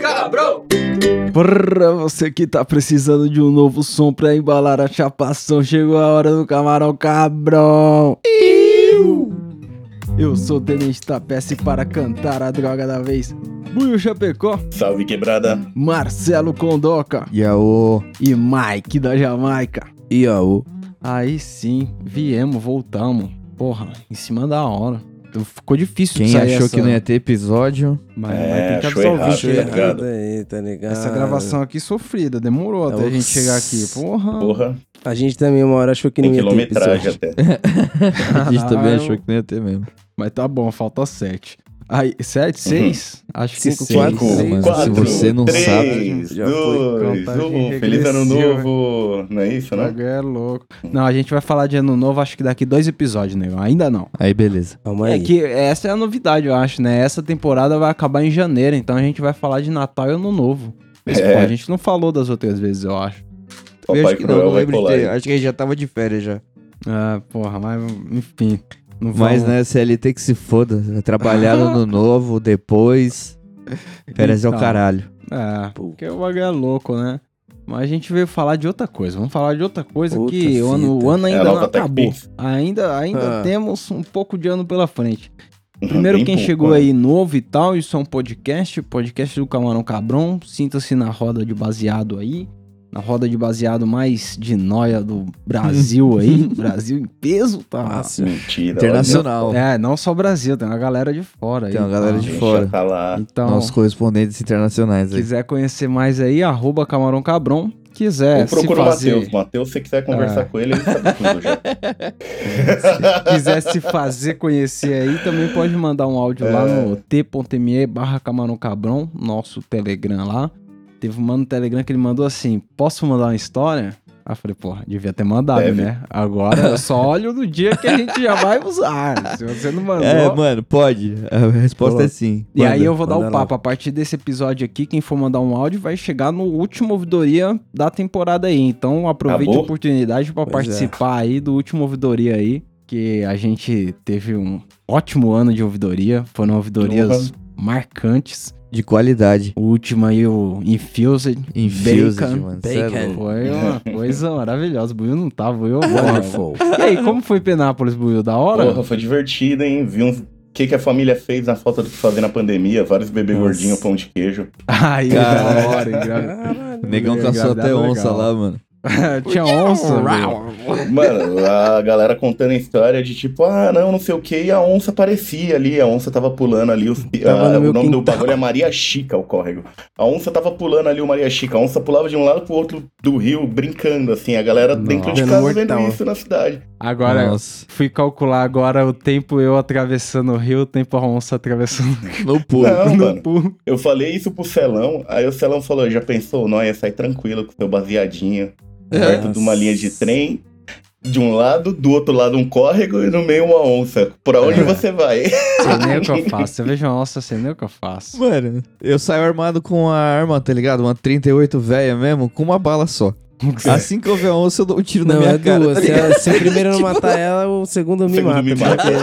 Cabrão! Pra você que tá precisando de um novo som pra embalar a chapação, chegou a hora do camarão cabrão. Eu sou o Tenente Tapece para cantar a droga da vez. Buio Chapecó, Salve quebrada. Marcelo Condoca Yaô. e Mike da Jamaica. Yaô. Aí sim, viemos, voltamos. Porra, em cima da hora. Ficou difícil Quem achou essa- que não ia ter episódio? Mas, É, mas tem que achou avisar o tá ligado? aí, tá ligado? Essa gravação aqui sofrida, demorou até a gente chegar aqui. Porra. Porra, A gente também uma hora achou que tem não ia ter quilometragem episódio. até. A gente também Caralho. achou que não ia ter mesmo. Mas tá bom, falta sete. Aí, sete, seis? Acho que Cinco, seis. quatro, seis. se você não três, sabe, já foi dois, contagem um. Feliz ano regressiva. novo. Não é isso, né? Jogo é louco. Não, a gente vai falar de ano novo, acho que daqui dois episódios, nego. Ainda não. Aí, beleza. Calma É aí. que essa é a novidade, eu acho, né? Essa temporada vai acabar em janeiro, então a gente vai falar de Natal e Ano Novo. Mas, É. pô, a gente não falou das outras vezes, eu acho. Eu Papai acho que não, não lembro de ter. aí. Acho que ele já tava de férias já. Ah, porra, mas enfim. Não Mas, vamos- né, CLT que se foda. Trabalhar no ano novo, depois. Férias é o Então. caralho. É, porque o bagulho é louco, né? Mas a gente veio falar de outra coisa. Vamos falar de outra coisa Outra que o ano, o ano É ainda não nova acabou. Ainda, ainda Ah. temos um pouco de ano pela frente. Primeiro, Bem quem pouco, chegou né? aí novo e tal, isso é um podcast, podcast do Camarão Cabrão. Sinta-se na roda de baseado aí. Na roda de baseado mais de noia do Brasil aí. Brasil em peso, tá? Ah, sim. Mentira. Internacional. É, não só o Brasil, tem uma galera de fora aí. Tem uma galera tá? de olha, fora. Já tá lá. Então, Nossos correspondentes internacionais aí. quiser conhecer mais aí, arroba Camarão Cabrão. Quiser Ou se procura o fazer... Matheus. Matheus, se você quiser conversar É. com ele, ele sabe tudo já. quiser se fazer conhecer aí, também pode mandar um áudio lá É. no t.me barra camarão cabrão, nosso Telegram lá. Teve um mano no Telegram que ele mandou assim, posso mandar uma história? Aí eu falei, porra, devia ter mandado, Deve. né? Agora eu só olho no dia que a gente já vai usar. Se você não mandou... É, mano, pode. A resposta é sim. E aí Manda. eu vou dar o manda lá. papo. A partir desse episódio aqui, quem for mandar um áudio vai chegar no último ouvidoria da temporada aí. Então aproveite Acabou? a oportunidade Pois é. participar aí do último ouvidoria aí. Que a gente teve um ótimo ano de ouvidoria. Foram ouvidorias marcantes. De qualidade. O último aí, o Infused. Infused, Bacon. mano. é Bacon. Foi uma coisa maravilhosa. O Buiu não tava, o Buiu... Wonderful. E aí, como foi Penápolis, Buiu? Da hora? Porra, foi divertido, hein? Vi uns. O que, que a família fez na falta do que fazer na pandemia? Vários bebês gordinhos, pão de queijo. Aí, Caralho. da hora, engra... Caralho. O negão Legal, caçou até legal. onça lá, mano. Tinha onça, velho. Mano, a galera contando a história de tipo, ah, não, não sei o que, e a onça aparecia ali, a onça tava pulando ali, os, Tava ah, no o nome do quintal. bagulho é Maria Chica, o córrego. A onça tava pulando ali o Maria Chica, a onça pulava de um lado pro outro do rio, brincando, assim, a galera dentro de casa mortal. vendo isso na cidade. Agora, Nossa. fui calcular agora o tempo eu atravessando o rio, o tempo a onça atravessando o rio. No pulo. Não, no mano, pulo. eu falei isso pro Celão, aí o Celão falou, já pensou, não, ia sair tranquilo com seu baseadinho, perto de uma linha de trem, de um lado, do outro lado um córrego e no meio uma onça. Por onde É. você vai? Sei nem o que eu faço. Você veja uma onça, sei nem o que eu faço. Mano, eu saio armado com a arma, tá ligado? Uma 38 velha mesmo, com uma bala só. Assim que eu ver a onça, eu dou um tiro na Não, minha é cara. duas. tá Se, ligado? a- se o primeiro não matar ela, o segundo me segundo mata. me mata. porque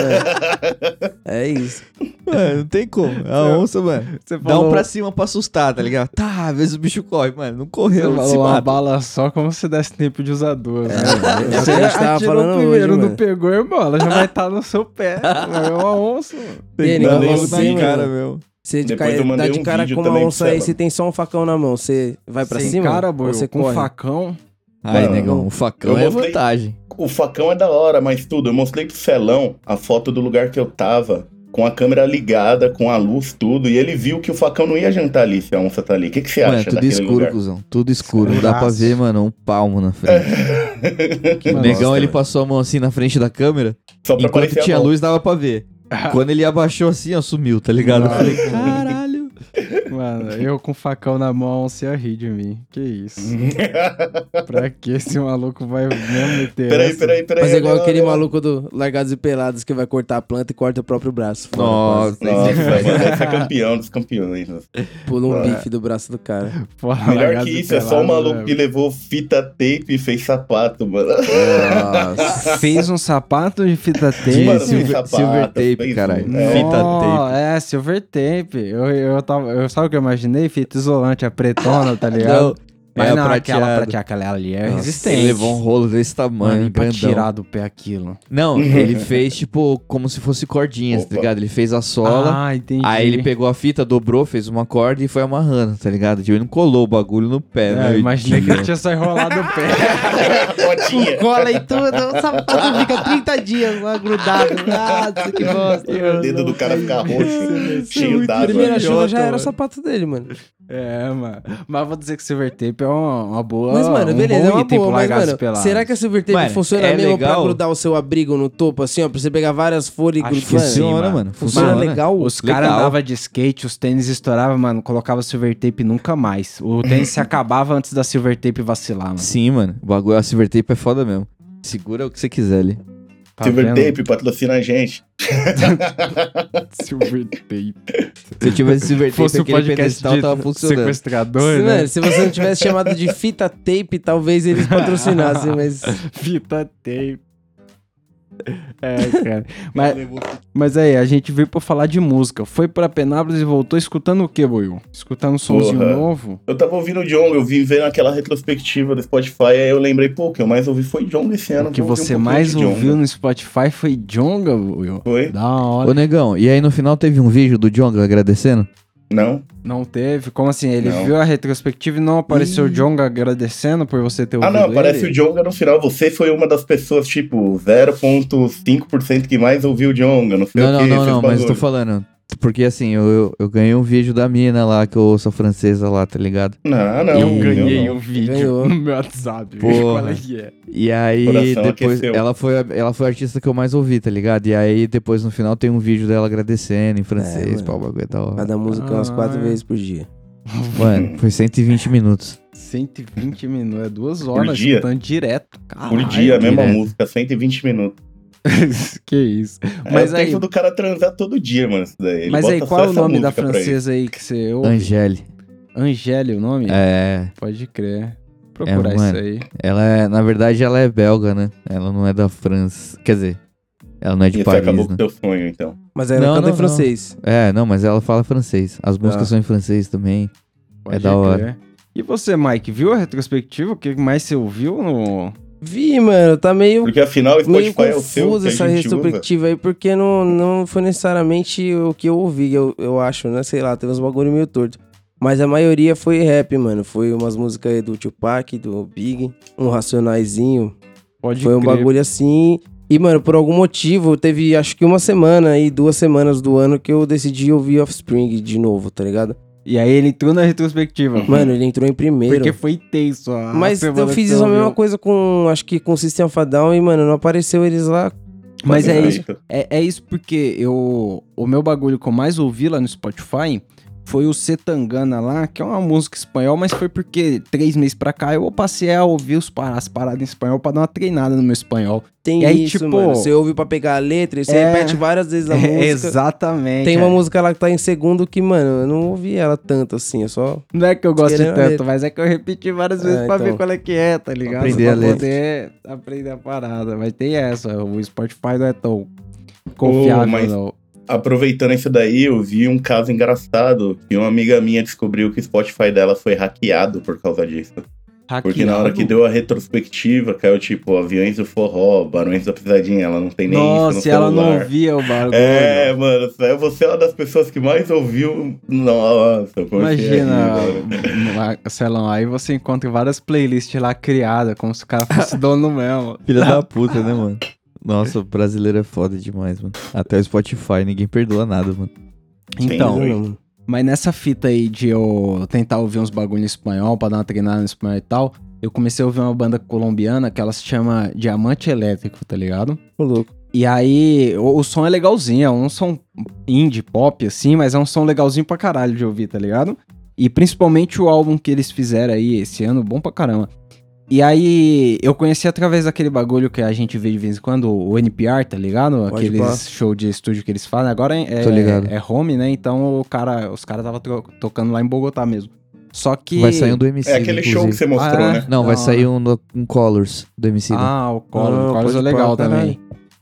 É, é isso. Mano, não tem como. A onça, mano. Você Dá um pra cima pra assustar, tá ligado? Tá, às vezes o bicho corre, mano. Não Você correu, se falou uma mata. bala só como se desse tempo de usar duas. né? é o que a gente tava falando primeiro, hoje, não mano. pegou, irmão. Ela já vai estar no seu pé. É uma onça, mano. Tem que dar logo você, na cara, meu. Você de Depois cara, dá de um cara com uma onça aí, você tem só um facão na mão. Você vai pra Sem cima? cara, boi, você com corre? facão. Ai, Mano, negão, o facão é mostrei- vantagem. O facão é da hora, mas tudo. Eu mostrei pro Celão a foto do lugar que eu tava, com a câmera ligada, com a luz, tudo, e ele viu que o facão não ia jantar ali se a onça tá ali. O que, que você Mano, acha tudo daquele escuro, lugar? cuzão. Tudo escuro. Não dá pra ver, mano, um palmo na frente. o negão, Nossa, ele passou a mão assim na frente da câmera. Só pra Enquanto tinha luz, dava pra ver. Quando ele abaixou assim, ó, sumiu, tá ligado? Eu falei, caralho. Mano, eu com facão na mão, você ia rir de mim. Que isso? pra que esse maluco vai mesmo meter Peraí, essa? peraí, peraí. Mas é igual não, aquele não. maluco do Largados e Pelados que vai cortar a planta e corta o próprio braço. fora, Nossa, Nossa, mano, esse é campeão dos campeões. Pula um Ah. bife do braço do cara. Porra, Melhor que isso, é só um pelado, maluco né? que levou fita tape e fez sapato, mano. Nossa. Fez um sapato de fita tape. Mano, silver- sapato, silver tape, caralho. É. Fita tape. É, silver tape. Eu, eu, tava, eu sabe o que eu imaginei? Fita isolante, a pretona, tá ligado? Mas é não, aquela prateada. ali é Nossa, resistente. Ele levou um rolo desse Mano, tamanho, e pra grandão. tirar do pé aquilo. Não, ele fez tipo como se fosse cordinhas, tá ligado? Ele fez a sola, Ah, entendi. aí ele pegou a fita, dobrou, fez uma corda e foi amarrando, tá ligado? Tipo, ele não colou o bagulho no pé, É, né? eu imaginei que ele Idiota. tinha só enrolado o pé. Cola e tudo, o sapato fica 30 dias lá grudado. Nossa, que bosta. O dedo do cara ficar roxo, cheio d'água. Primeira chuva já era mano. o sapato dele, mano. É, mano. Mas vou dizer que silver tape é uma, uma boa. Mas, mano, um beleza, bom é uma item boa, mas, mano, pelados. será que a Silver Tape Mano, funciona é mesmo pra legal. grudar o seu abrigo no topo, assim, ó? Pra você pegar várias folhas e grudar? Funciona, mano. mano. Funciona Funciona. legal. Os caras andavam de skate, os tênis estouravam, mano, colocava silver tape nunca mais. O tênis se acabava antes da silver tape vacilar, mano. Sim, mano. O bagulho, a Silver Tape é foda mesmo. Segura o que você quiser ali. Tá Silver vendo? tape patrocina a gente. Silver tape. Se eu tivesse Silver Tape, Fosse aquele podcast pedestal de tava funcionando. sequestrador, Se, né? mano, se você não tivesse chamado de fita tape, talvez eles patrocinassem, mas. Fita tape. É, cara. Mas, mas aí, a gente veio pra falar de música. Foi pra Penápolis e voltou escutando o que, Boiú? Escutando um somzinho Porra. novo? Eu tava ouvindo o Jong, eu vim ver naquela retrospectiva do Spotify, aí eu lembrei, pô, o que eu mais ouvi foi Jong esse ano. O que um você pouquinho mais ouviu no Spotify foi Jonga, Boiú. Foi? Da hora. Ô, negão, e aí no final teve um vídeo do Jonga agradecendo? Não? Não teve? Como assim? Ele Não. viu a retrospectiva e não apareceu o Ih. Jonga agradecendo por você ter Ah, ouvido não, aparece ele? o Jonga no final. Você foi uma das pessoas, tipo, 0,5% que mais ouviu o Jonga, não sei Não, o não, que. não, esses não, mas eu tô falando. Porque assim, eu, eu, eu ganhei um vídeo da mina lá, que eu ouço a francesa lá, tá ligado? Não, não. Eu Ih, ganhei não. um vídeo Ganhou. no meu WhatsApp. Porra. Qual é que é? E aí, Coração depois, aqueceu. ela foi, a- ela foi a artista que eu mais ouvi, tá ligado? E aí, depois no final tem um vídeo dela agradecendo em francês, mano. pau, o bagulho é da hora. Cada música umas quatro Ah. vezes por dia. Mano, foi 120 minutos. 120 minutos, é duas horas dia? escutando direto. Por Caralho. dia, a mesma direto. música, 120 minutos. que isso. Mas Mas é o aí, tempo do cara transar todo dia, mano, isso daí. Ele mas aí qual é o nome da francesa aí que você ouve? Angele. Angélia, o nome? É, Pode crer. Procurar É, isso mano. aí. ela é, na verdade, ela é belga, né? Ela não é da França. Quer dizer, ela não é de Isso Paris, acabou né? com teu sonho, então. Mas ela Não, canta não, em francês. É, não, mas ela fala francês. As músicas Ah. são em francês também. Pode É da hora. crer. E você, Mike, viu a retrospectiva? O que mais você ouviu no... Vi, mano, tá meio, Porque afinal o meio Spotify é o seu, que essa retrospectiva aí, porque não, não foi necessariamente o que eu ouvi, eu, eu acho, né? Sei lá, teve uns bagulho meio torto. Mas a maioria foi rap, mano. Foi umas músicas aí do Tupac, do Big, um racionaizinho. Pode Foi um crer. bagulho assim. E, mano, por algum motivo, teve acho que uma semana aí, duas semanas do ano que eu decidi ouvir Offspring de novo, tá ligado? E aí ele entrou na retrospectiva. Mano, ele entrou em primeiro. Porque foi tenso. a Mas eu fiz isso a mesma coisa com, acho que com System of a Down e, mano, não apareceu eles lá. Mas é isso. É, é isso porque eu, o meu bagulho que eu mais ouvi lá no Spotify foi o Setangana lá, que é uma música espanhol, mas foi porque três meses pra cá eu passei a ouvir os as paradas em espanhol pra dar uma treinada no meu espanhol. Tem E aí, isso, tipo, mano. Você ouve pra pegar a letra e você é- repete várias vezes a É, música. exatamente. Tem uma é. música lá que tá em segundo que, mano, eu não ouvi ela tanto assim, eu só... Não é que eu gosto tanto, letra. mas é que eu repeti várias vezes Ah, pra ver então. qual é que é, tá ligado? Aprender pra a letra. poder aprender a parada. Mas tem essa, o Spotify não é tão confiável, mas- não. Aproveitando isso daí, eu vi um caso engraçado que uma amiga minha descobriu que o Spotify dela foi hackeado por causa disso. Porque na hora que deu a retrospectiva, caiu tipo Aviões do Forró, Barões da Pisadinha, ela não tem nem Nossa, isso e no ela não ouvia o bagulho. É, mano, é você é uma das pessoas que mais ouviu. Nossa, é Imagina? Marcelão, aí você encontra várias playlists lá criadas, como se o cara fosse dono mesmo. Filha da puta, né, mano? Nossa, o brasileiro é foda demais, mano. Até o Spotify, ninguém perdoa nada, mano. Então, Sim, mas nessa fita aí de eu tentar ouvir uns bagulho em espanhol, pra dar uma treinada em espanhol e tal, eu comecei a ouvir uma banda colombiana que ela se chama Diamante Elétrico, tá ligado? Ô, louco. E aí, o, o som é legalzinho, é um som indie pop, assim, mas é um som legalzinho pra caralho de ouvir, tá ligado? E principalmente o álbum que eles fizeram aí esse ano, bom pra caramba. E aí, eu conheci através daquele bagulho que a gente vê de vez em quando, o NPR, tá ligado? Pode Aqueles pá. show de estúdio que eles fazem. Agora é, Tô ligado. é home, né? Então o cara, os caras estavam tocando lá em Bogotá mesmo. Só que. Vai sair um do MC. É aquele show que você mostrou, Ah, é? né? Não, vai Da sair um, no- um Colors do MC. Ah, o Collor. Ah, o Collor pode é legal também.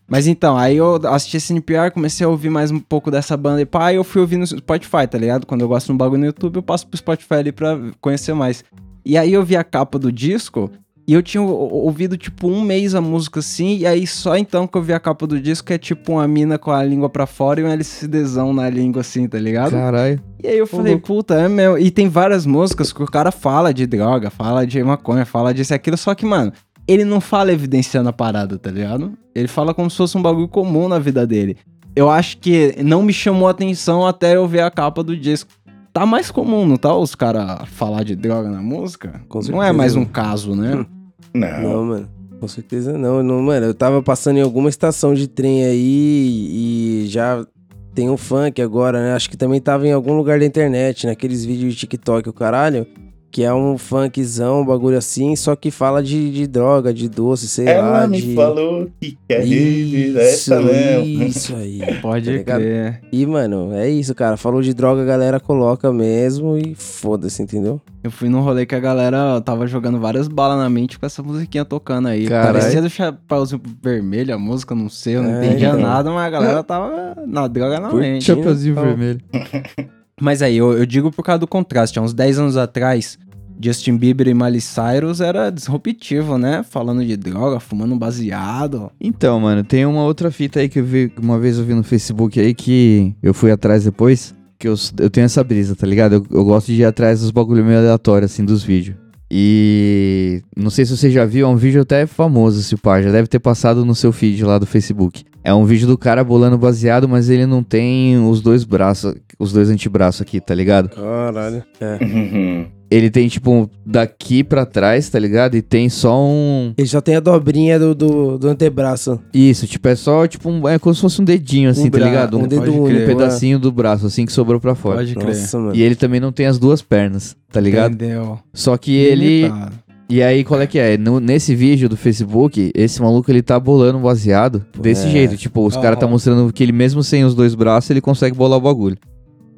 Mas então, aí eu assisti esse NPR, comecei a ouvir mais um pouco dessa banda e pá, e eu fui ouvindo no Spotify, tá ligado? Quando eu gosto de um bagulho no YouTube, eu passo pro Spotify ali pra conhecer mais. E aí eu vi a capa do disco e eu tinha ou- ouvido tipo um mês a música assim, e aí só então que eu vi a capa do disco que é tipo uma mina com a língua pra fora e um LCDzão na língua assim, tá ligado? Caralho. E aí eu falei, puta, é meu. E tem várias músicas que o cara fala de droga, fala de maconha, fala disso e aquilo, só que, mano, ele não fala evidenciando a parada, tá ligado? Ele fala como se fosse um bagulho comum na vida dele. Eu acho que não me chamou a atenção até eu ver a capa do disco. Tá mais comum, não tá? Os caras falar de droga na música? Com não é mais um caso, né? Não. Não, mano. Com certeza não. não. Mano, eu tava passando em alguma estação de trem aí e já tem um funk agora, né? Acho que também tava em algum lugar da internet, naqueles vídeos de TikTok, o caralho. Que é um funkzão, um bagulho assim, só que fala de, de droga, de doce, sei lá. Ela me de... falou que quer viver Isso, essa mesmo. isso aí. Pode Tá crer. E, mano, é isso, cara. Falou de droga, a galera coloca mesmo e foda-se, entendeu? Eu fui num rolê que a galera tava jogando várias balas na mente com essa musiquinha tocando aí. Caralho. Parecia do Chapeuzinho Vermelho a música, não sei, eu não É, entendia então. nada, mas a galera tava na droga na Curtindo. mente. Chapeuzinho então. vermelho. Mas aí, eu, eu digo por causa do contraste. Há uns 10 anos atrás, Justin Bieber e Miley Cyrus era disruptivo, né? Falando de droga, fumando um baseado. Então, mano, tem uma outra fita aí que eu vi, uma vez eu vi no Facebook aí que eu fui atrás depois. Que eu, eu tenho essa brisa, tá ligado? Eu, eu gosto de ir atrás dos bagulho meio aleatório, assim, dos vídeos. E não sei se você já viu, é um vídeo até famoso, se pá, já deve ter passado no seu feed lá do Facebook. É um vídeo do cara bolando baseado, mas ele não tem os dois braços, os dois antebraços aqui, tá ligado? Caralho. É. Uhum. Ele tem, tipo, daqui pra trás, tá ligado? E tem só um. Ele só tem a dobrinha do, do, do antebraço. Isso, tipo, é só, tipo, um... é como se fosse um dedinho, assim, Um tá bra- ligado? um dedo pode único. crer. um pedacinho do braço, assim, que sobrou pra fora. Pode crer. Nossa, mano. E ele também não tem as duas pernas, tá ligado? Entendeu? Só que ele. Limitado. E aí, qual é que é? No- nesse vídeo do Facebook, esse maluco ele tá bolando um baseado desse É. jeito. Tipo, os caras tá mostrando que ele, mesmo sem os dois braços, ele consegue bolar o bagulho.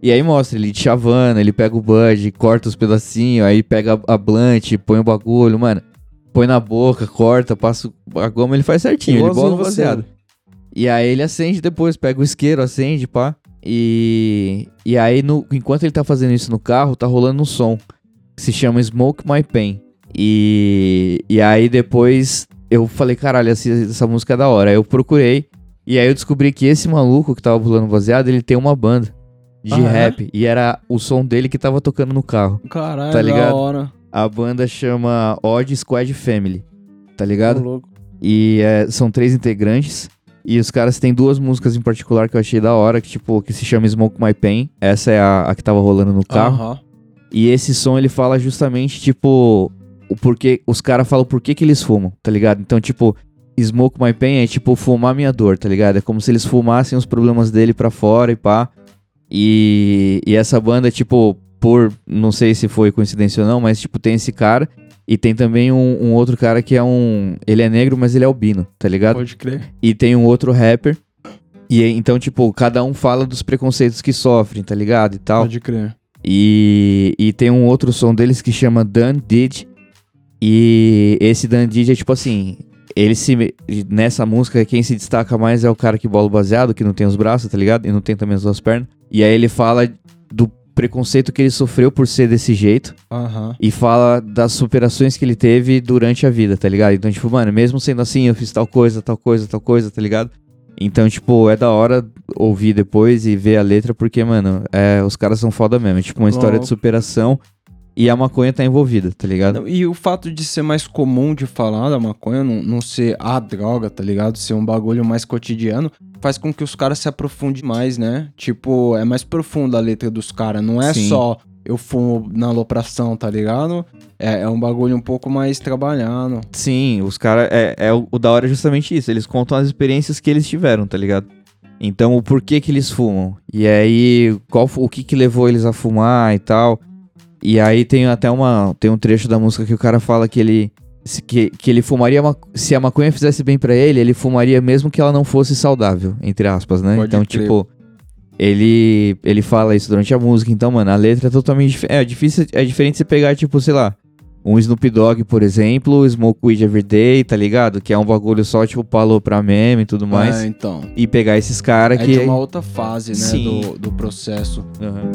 E aí mostra ele de chavana, ele pega o bud, corta os pedacinhos, aí pega a, a blunt, põe o bagulho, mano. Põe na boca, corta, passa a goma, ele faz certinho, ele bola o você. baseado. E aí ele acende depois, pega o isqueiro, acende, pá. E, e aí, no, enquanto ele tá fazendo isso no carro, tá rolando um som que se chama Smoke My Pain. E, e aí depois eu falei, caralho, essa, essa música é da hora. Aí eu procurei e aí eu descobri que esse maluco que tava pulando baseado, ele tem uma banda de Ah, é? rap. E era o som dele que tava tocando no carro. Caralho, Tá ligado? da hora. A banda chama Odd Squad Family, tá ligado? E é, são três integrantes. E os caras têm duas músicas em particular que eu achei da hora, que tipo, que se chama Smoke My Pain. Essa é a, a que tava rolando no carro. Aham. E esse som ele fala justamente, tipo, o porquê. Os caras falam por que eles fumam, tá ligado? Então, tipo, Smoke My Pain é tipo fumar minha dor, tá ligado? É como se eles fumassem os problemas dele pra fora e pá. E, e essa banda, tipo, por. Não sei se foi coincidência ou não, mas, tipo, tem esse cara. E tem também um, um outro cara que é um. Ele é negro, mas ele é albino, tá ligado? Pode crer. E tem um outro rapper. E então, tipo, cada um fala dos preconceitos que sofrem, tá ligado? E tal. Pode crer. E, e tem um outro som deles que chama Dan Did. E esse Dan é tipo assim. Ele se. Nessa música, quem se destaca mais é o cara que bola o baseado, que não tem os braços, tá ligado? E não tem também as duas pernas. E aí ele fala do preconceito que ele sofreu por ser desse jeito. Aham. E fala das superações que ele teve durante a vida, tá ligado? Então, tipo, mano, mesmo sendo assim, eu fiz tal coisa, tal coisa, tal coisa, tá ligado? Então, tipo, é da hora ouvir depois e ver a letra, porque, mano, é, os caras são foda mesmo. É tipo uma história de superação e a maconha tá envolvida, tá ligado? E o fato de ser mais comum de falar da maconha, não, não ser a droga, tá ligado? Ser um bagulho mais cotidiano, faz com que os caras se aprofundem mais, né? Tipo, é mais profunda a letra dos caras. Não é Sim. só eu fumo na alopração, tá ligado? É, é um bagulho um pouco mais trabalhado. Sim, os caras. É, é o, o da hora é justamente isso. Eles contam as experiências que eles tiveram, tá ligado? Então, o porquê que eles fumam. E aí, qual, o que que levou eles a fumar e tal. E aí tem até uma. Tem um trecho da música que o cara fala que ele. Que, que ele fumaria. Se a maconha fizesse bem para ele, ele fumaria mesmo que ela não fosse saudável, entre aspas, né? Pode então, crer. tipo. Ele, ele fala isso durante a música, então, mano, a letra é totalmente dif- é difícil, é diferente você pegar, tipo, sei lá, um Snoop Dogg, por exemplo, Smoke Weed Everyday, tá ligado? Que é um bagulho só, tipo, falou pra meme e tudo mais. É, então. E pegar esses caras É que. de uma outra fase, né, Sim. do, do processo. Aham.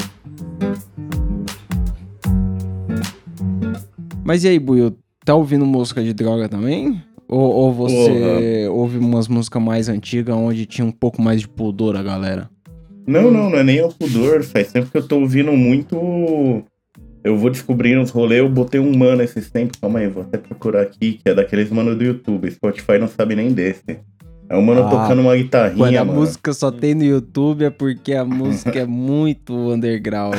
Mas e aí, Buio, tá ouvindo música de droga também? Ou, ou você ouve umas músicas mais antigas onde tinha um pouco mais de pudor a galera? Não, não, não é nem o pudor. Faz tempo que eu tô ouvindo muito. Eu vou descobrindo os rolês. Eu botei um mano esses tempos. Calma aí, vou até procurar aqui, que é daqueles mano do YouTube. Spotify não sabe nem desse. É um mano Ah, tocando uma Quando guitarrinha, a mano. música só tem no YouTube é porque a música é muito underground.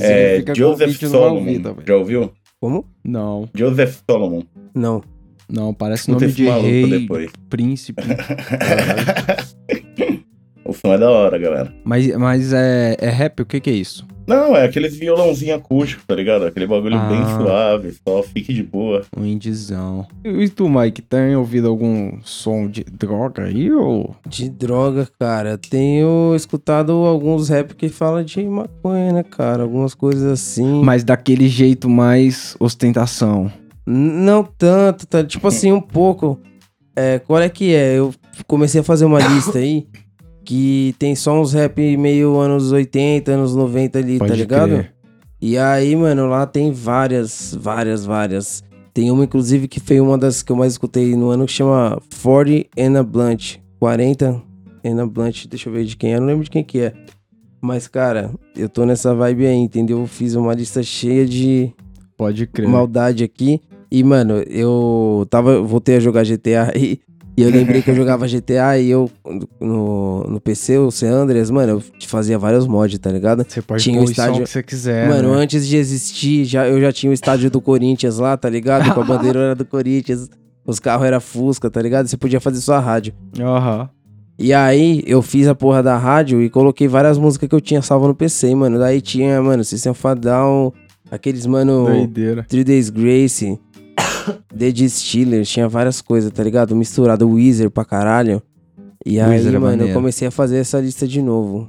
É Joseph Solomon. Já ouviu? Como? Não, Joseph Solomon. Não. não, parece Escuta nome de rei, depois. príncipe. o som é da hora, galera. Mas, mas é, é rap? O que que é isso? Não, é aqueles violãozinho acústico, tá ligado? Aquele bagulho bem Ah. suave, só fique de boa. Um indizão. E tu, Mike, tem ouvido algum som de droga aí ou... De droga, cara. Tenho escutado alguns rap que falam de maconha, né, cara? Algumas coisas assim. Mas daquele jeito mais ostentação. Não tanto, tá? Tipo assim, um pouco. É, qual é que é? Eu comecei a fazer uma lista aí que tem só uns rap meio anos 80, anos 90 ali, Pode tá ligado? crer. E aí, mano, lá tem várias, várias, várias. Tem uma, inclusive, que foi uma das que eu mais escutei no ano, que chama 40 Anna Blunt. 40 Anna Blunt, deixa eu ver de quem é, eu não lembro de quem que é. Mas, cara, eu tô nessa vibe aí, entendeu? Eu fiz uma lista cheia de Pode crer. maldade aqui. E, mano, eu tava, voltei a jogar GTA e, e eu lembrei que eu jogava GTA e eu, no, no PC, o C. Andreas, mano, eu fazia vários mods, tá ligado? Você pode Tinha o estádio- que você quiser, Mano, né? antes de existir, já, eu já tinha o estádio do Corinthians lá, tá ligado? Com a bandeira era do Corinthians, os carros eram Fusca, tá ligado? Você podia fazer sua rádio. Aham. E aí, eu fiz a porra da rádio e coloquei várias músicas que eu tinha salvo no PC, mano. Daí tinha, mano, System of a Down, aqueles, mano, Doideira. Three Days Grace, The Distillers, tinha várias coisas, tá ligado? Misturado Weezer pra caralho. E aí, é mano, eu comecei a fazer essa lista de novo.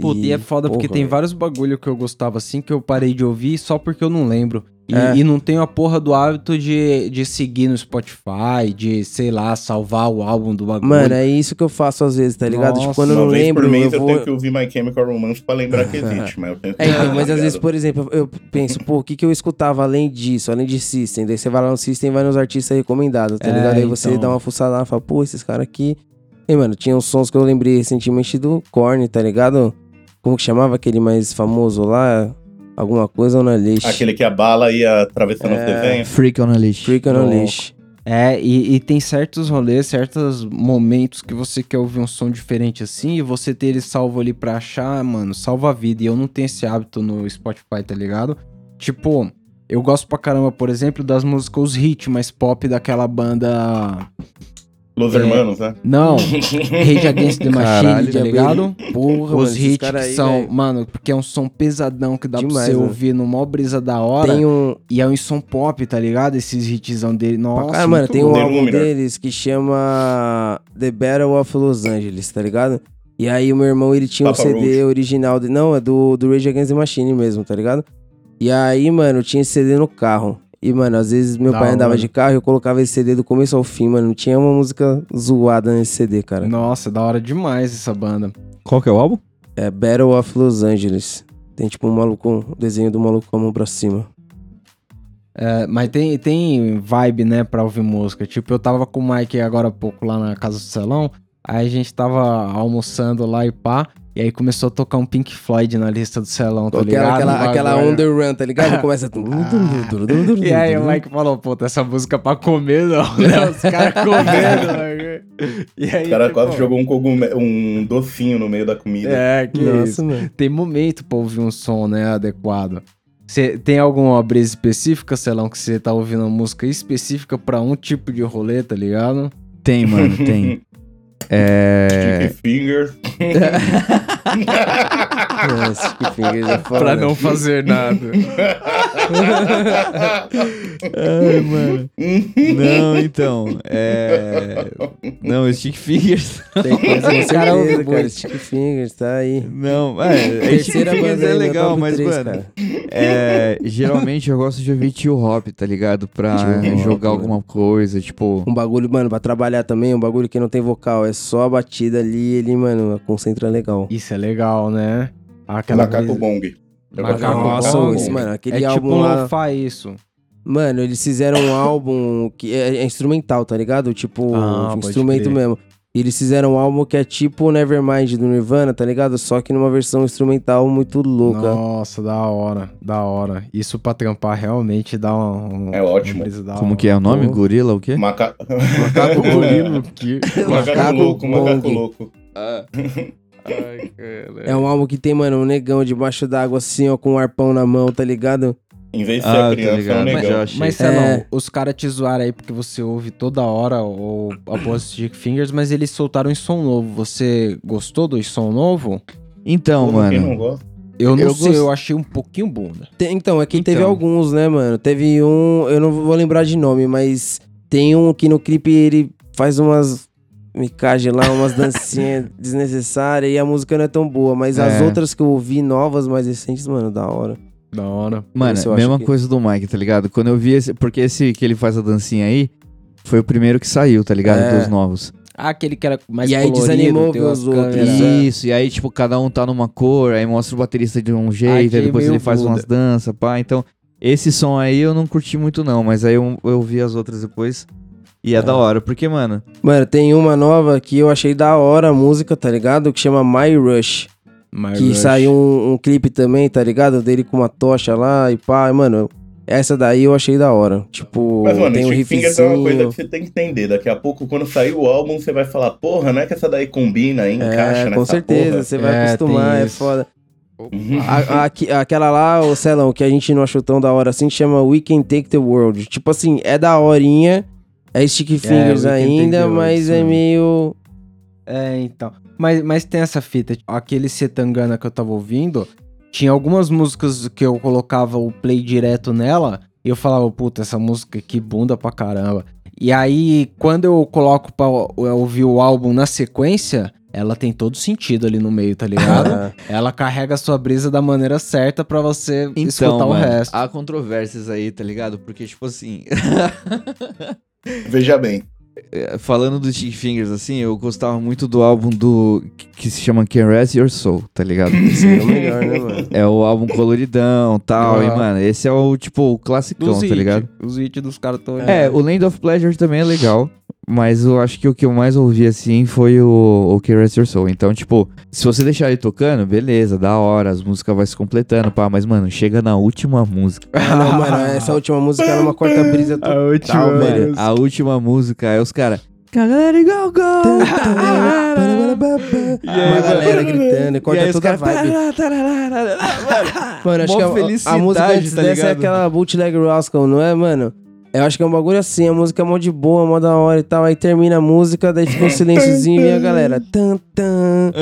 Puta, e é foda porque porra, tem vários bagulho que eu gostava assim que eu parei de ouvir só porque eu não lembro. E, É. e não tenho a porra do hábito de, de seguir no Spotify, de, sei lá, salvar o álbum do bagulho. Mano, é isso que eu faço às vezes, tá ligado? Nossa, tipo, quando eu não lembro, por mês eu eu, vou... tenho que ouvir My Chemical Romance pra lembrar que existe, mas eu tenho que É, então, tá mas às vezes, por exemplo, eu penso, pô, o que, que eu escutava além disso, além de System? Daí você vai lá no System e vai nos artistas recomendados, tá É, ligado? Aí você então. dá uma fuçada lá e fala, pô, esses caras aqui. E, mano, tinha uns sons que eu lembrei recentemente do Korn, tá ligado? Como que chamava aquele mais famoso lá? Alguma coisa na list. Aquele que a bala ia atravessando os É. desenhos. Freak on a Leash. Freak on a. Leash. É, e, e tem certos rolês, certos momentos que você quer ouvir um som diferente assim, e você ter ele salvo ali pra achar, mano, salva a vida. E eu não tenho esse hábito no Spotify, tá ligado? Tipo, eu gosto pra caramba, por exemplo, das músicas, os hits mais pop daquela banda. Los É. Hermanos, né? Não, Rage Against the Machine, Caralho, tá ligado? Porra, Os hits que aí, são, velho. mano, porque é um som pesadão que dá pra Demais, você né? ouvir numa brisa da hora. Tem um. E é um som pop, tá ligado? Esses hitzão dele. Nossa, Cara, mano, tem um álbum deles que chama The Battle of Los Angeles, tá ligado? E aí o meu irmão, ele tinha um Papa CD Roach. original, de, não, é do, do Rage Against the Machine mesmo, tá ligado? E aí, mano, tinha esse CD no carro. E, mano, às vezes meu Da pai andava de carro e eu colocava esse CD do começo ao fim, mano. Não tinha uma música zoada nesse CD, cara. Nossa, da hora demais essa banda. Qual que é o álbum? É Battle of Los Angeles. Tem tipo um maluco, um desenho do maluco com a mão pra cima. É, mas tem, tem vibe, né, pra ouvir música. Tipo, eu tava com o Mike agora há pouco lá na casa do salão. Aí a gente tava almoçando lá e pá. E aí começou a tocar um Pink Floyd na lista do salão, tá aquela, ligado? aquela, aquela on the run, tá ligado? Começa. E aí o Mike falou, puta, essa música pra comer não, né? Os caras comendo, né? E aí, O cara quase jogou um, cogume- um docinho no meio da comida. É, que Nossa, isso. mano. Tem momento pra ouvir um som, né, adequado. Cê tem alguma brisa específica, Celão, que você tá ouvindo uma música específica pra um tipo de rolê, tá ligado? Tem, mano, tem. É. Sticky Finger. Stick Fingers. Pra não fazer nada. Ai, mano. Não, então. É. Não, Stick Fingers. Tem coisa Cara, ouve cara. Stick Fingers, tá aí. Não, é. Stick Terceira Fingers é legal, mas, três, mano. cara. É, geralmente eu gosto de ouvir tio hop, tá ligado? Pra Tio hop, jogar mano. alguma coisa, tipo. Um bagulho, mano, pra trabalhar também, um bagulho que não tem vocal, é só a batida ali, ele, mano, concentra legal. Isso é legal, né? Aquela Macaco brisa- Bong. Eu Macaco Nossa, Bong. Mano, aquele É tipo álbum um lá. lo-fi isso. Mano, eles fizeram um álbum que é, é instrumental, tá ligado? Tipo, Ah, pode instrumento crer. mesmo. E eles fizeram um álbum que é tipo o Nevermind do Nirvana, tá ligado? Só que numa versão instrumental muito louca. Nossa, da hora, da hora. Isso pra trampar realmente dá um... É ótimo. Como que é o nome? Gorila o quê? Maca... Macaco gorila, que... Macaco Macaco louco, macaco Bong. É um álbum que tem, mano, um negão debaixo d'água assim, ó, com um arpão na mão, tá ligado? Em vez de ser Ah, a tô criança, é um negão. Mas, lá, É. os caras te zoaram aí porque você ouve toda hora o a voz Stick Fingers, mas eles soltaram um som novo. Você gostou do som novo? Então, Pô, Quem mano. não gosta? Eu não Eu sei, gost- eu achei um pouquinho bunda. Tem- então, é que teve Então. alguns, né, mano? Teve um, eu não vou lembrar de nome, mas tem um que no clipe ele faz umas micagem lá, umas dancinhas desnecessárias e a música não é tão boa, mas as É. outras que eu ouvi novas, mais recentes, mano, da hora. Da hora. Mano, mesma que- coisa do Mike, tá ligado? Quando eu vi esse. Porque esse que ele faz a dancinha aí foi o primeiro que saiu, tá ligado? É. Dos novos. Ah, aquele que era mais E aí colorido, desanimou ver umas os outros. câmeras. Isso, e aí, tipo, cada um tá numa cor, aí mostra o baterista de um jeito, aí depois ele faz Buda. umas danças, pá. Então, esse som aí eu não curti muito, não, mas aí eu, eu vi as outras depois. E é, da hora, porque, mano, Mano, tem uma nova que eu achei da hora a música, tá ligado? Que chama My Rush. My que Rush. saiu um, um clipe também, tá ligado? Dele com uma tocha lá e pá. Mano, essa daí eu achei da hora. Tipo, Mas, mano, tem um Stick Fingers é uma coisa riffzinho. que você tem que entender. Daqui a pouco, quando sair o álbum, você vai falar, porra, não é que essa daí combina, hein? encaixa É, nessa com certeza, porra. você vai É, acostumar, é foda. A- a- aquela lá, o Celão, que a gente não achou tão da hora assim, chama We Can Take the World. Tipo assim, é da horinha, é Stick Fingers the ainda, mas é meio. É, então. Mas, mas tem essa fita. Aquele Setangana que eu tava ouvindo, tinha algumas músicas que eu colocava o play direto nela e eu falava, puta, essa música que bunda pra caramba. E aí, quando eu coloco pra ouvir o álbum na sequência, ela tem todo sentido ali no meio, tá ligado? Ah, ela carrega a sua brisa da maneira certa pra você então, escutar mano, o resto. há controvérsias aí, tá ligado? Porque, tipo assim, Veja bem. é, falando do Stick Fingers, assim, eu gostava muito do álbum do. que- se chama Can Rest Your Soul, tá ligado? esse é o melhor, né, mano? É o álbum coloridão tal. E, mano, esse é o, tipo, o classicão, Dos tá ligado? Os hits dos caras tão... É, o Land of Pleasure também é legal. Mas eu acho que o que eu mais ouvi, assim, foi o, o Can Rest Your Soul. Então, tipo, se você deixar ele tocando, beleza, da hora, as músicas vão se completando, pá. Mas, mano, chega na última música. Ah, não, mano, essa última música era uma corta-brisa A total, última, velho. velho. Mano, a última música é os caras. Let it go, go! Uma galera gritando, e E corta aí toda a vibe. Mano, acho Mó que a- a, felicidade, música antes tá dessa é aquela Bootleg Rascal, não é, mano? Eu acho que é um bagulho assim, a música é mó de boa, mó da hora e tal. Aí termina a música, daí fica um silênciozinho e a galera. Tan, tan,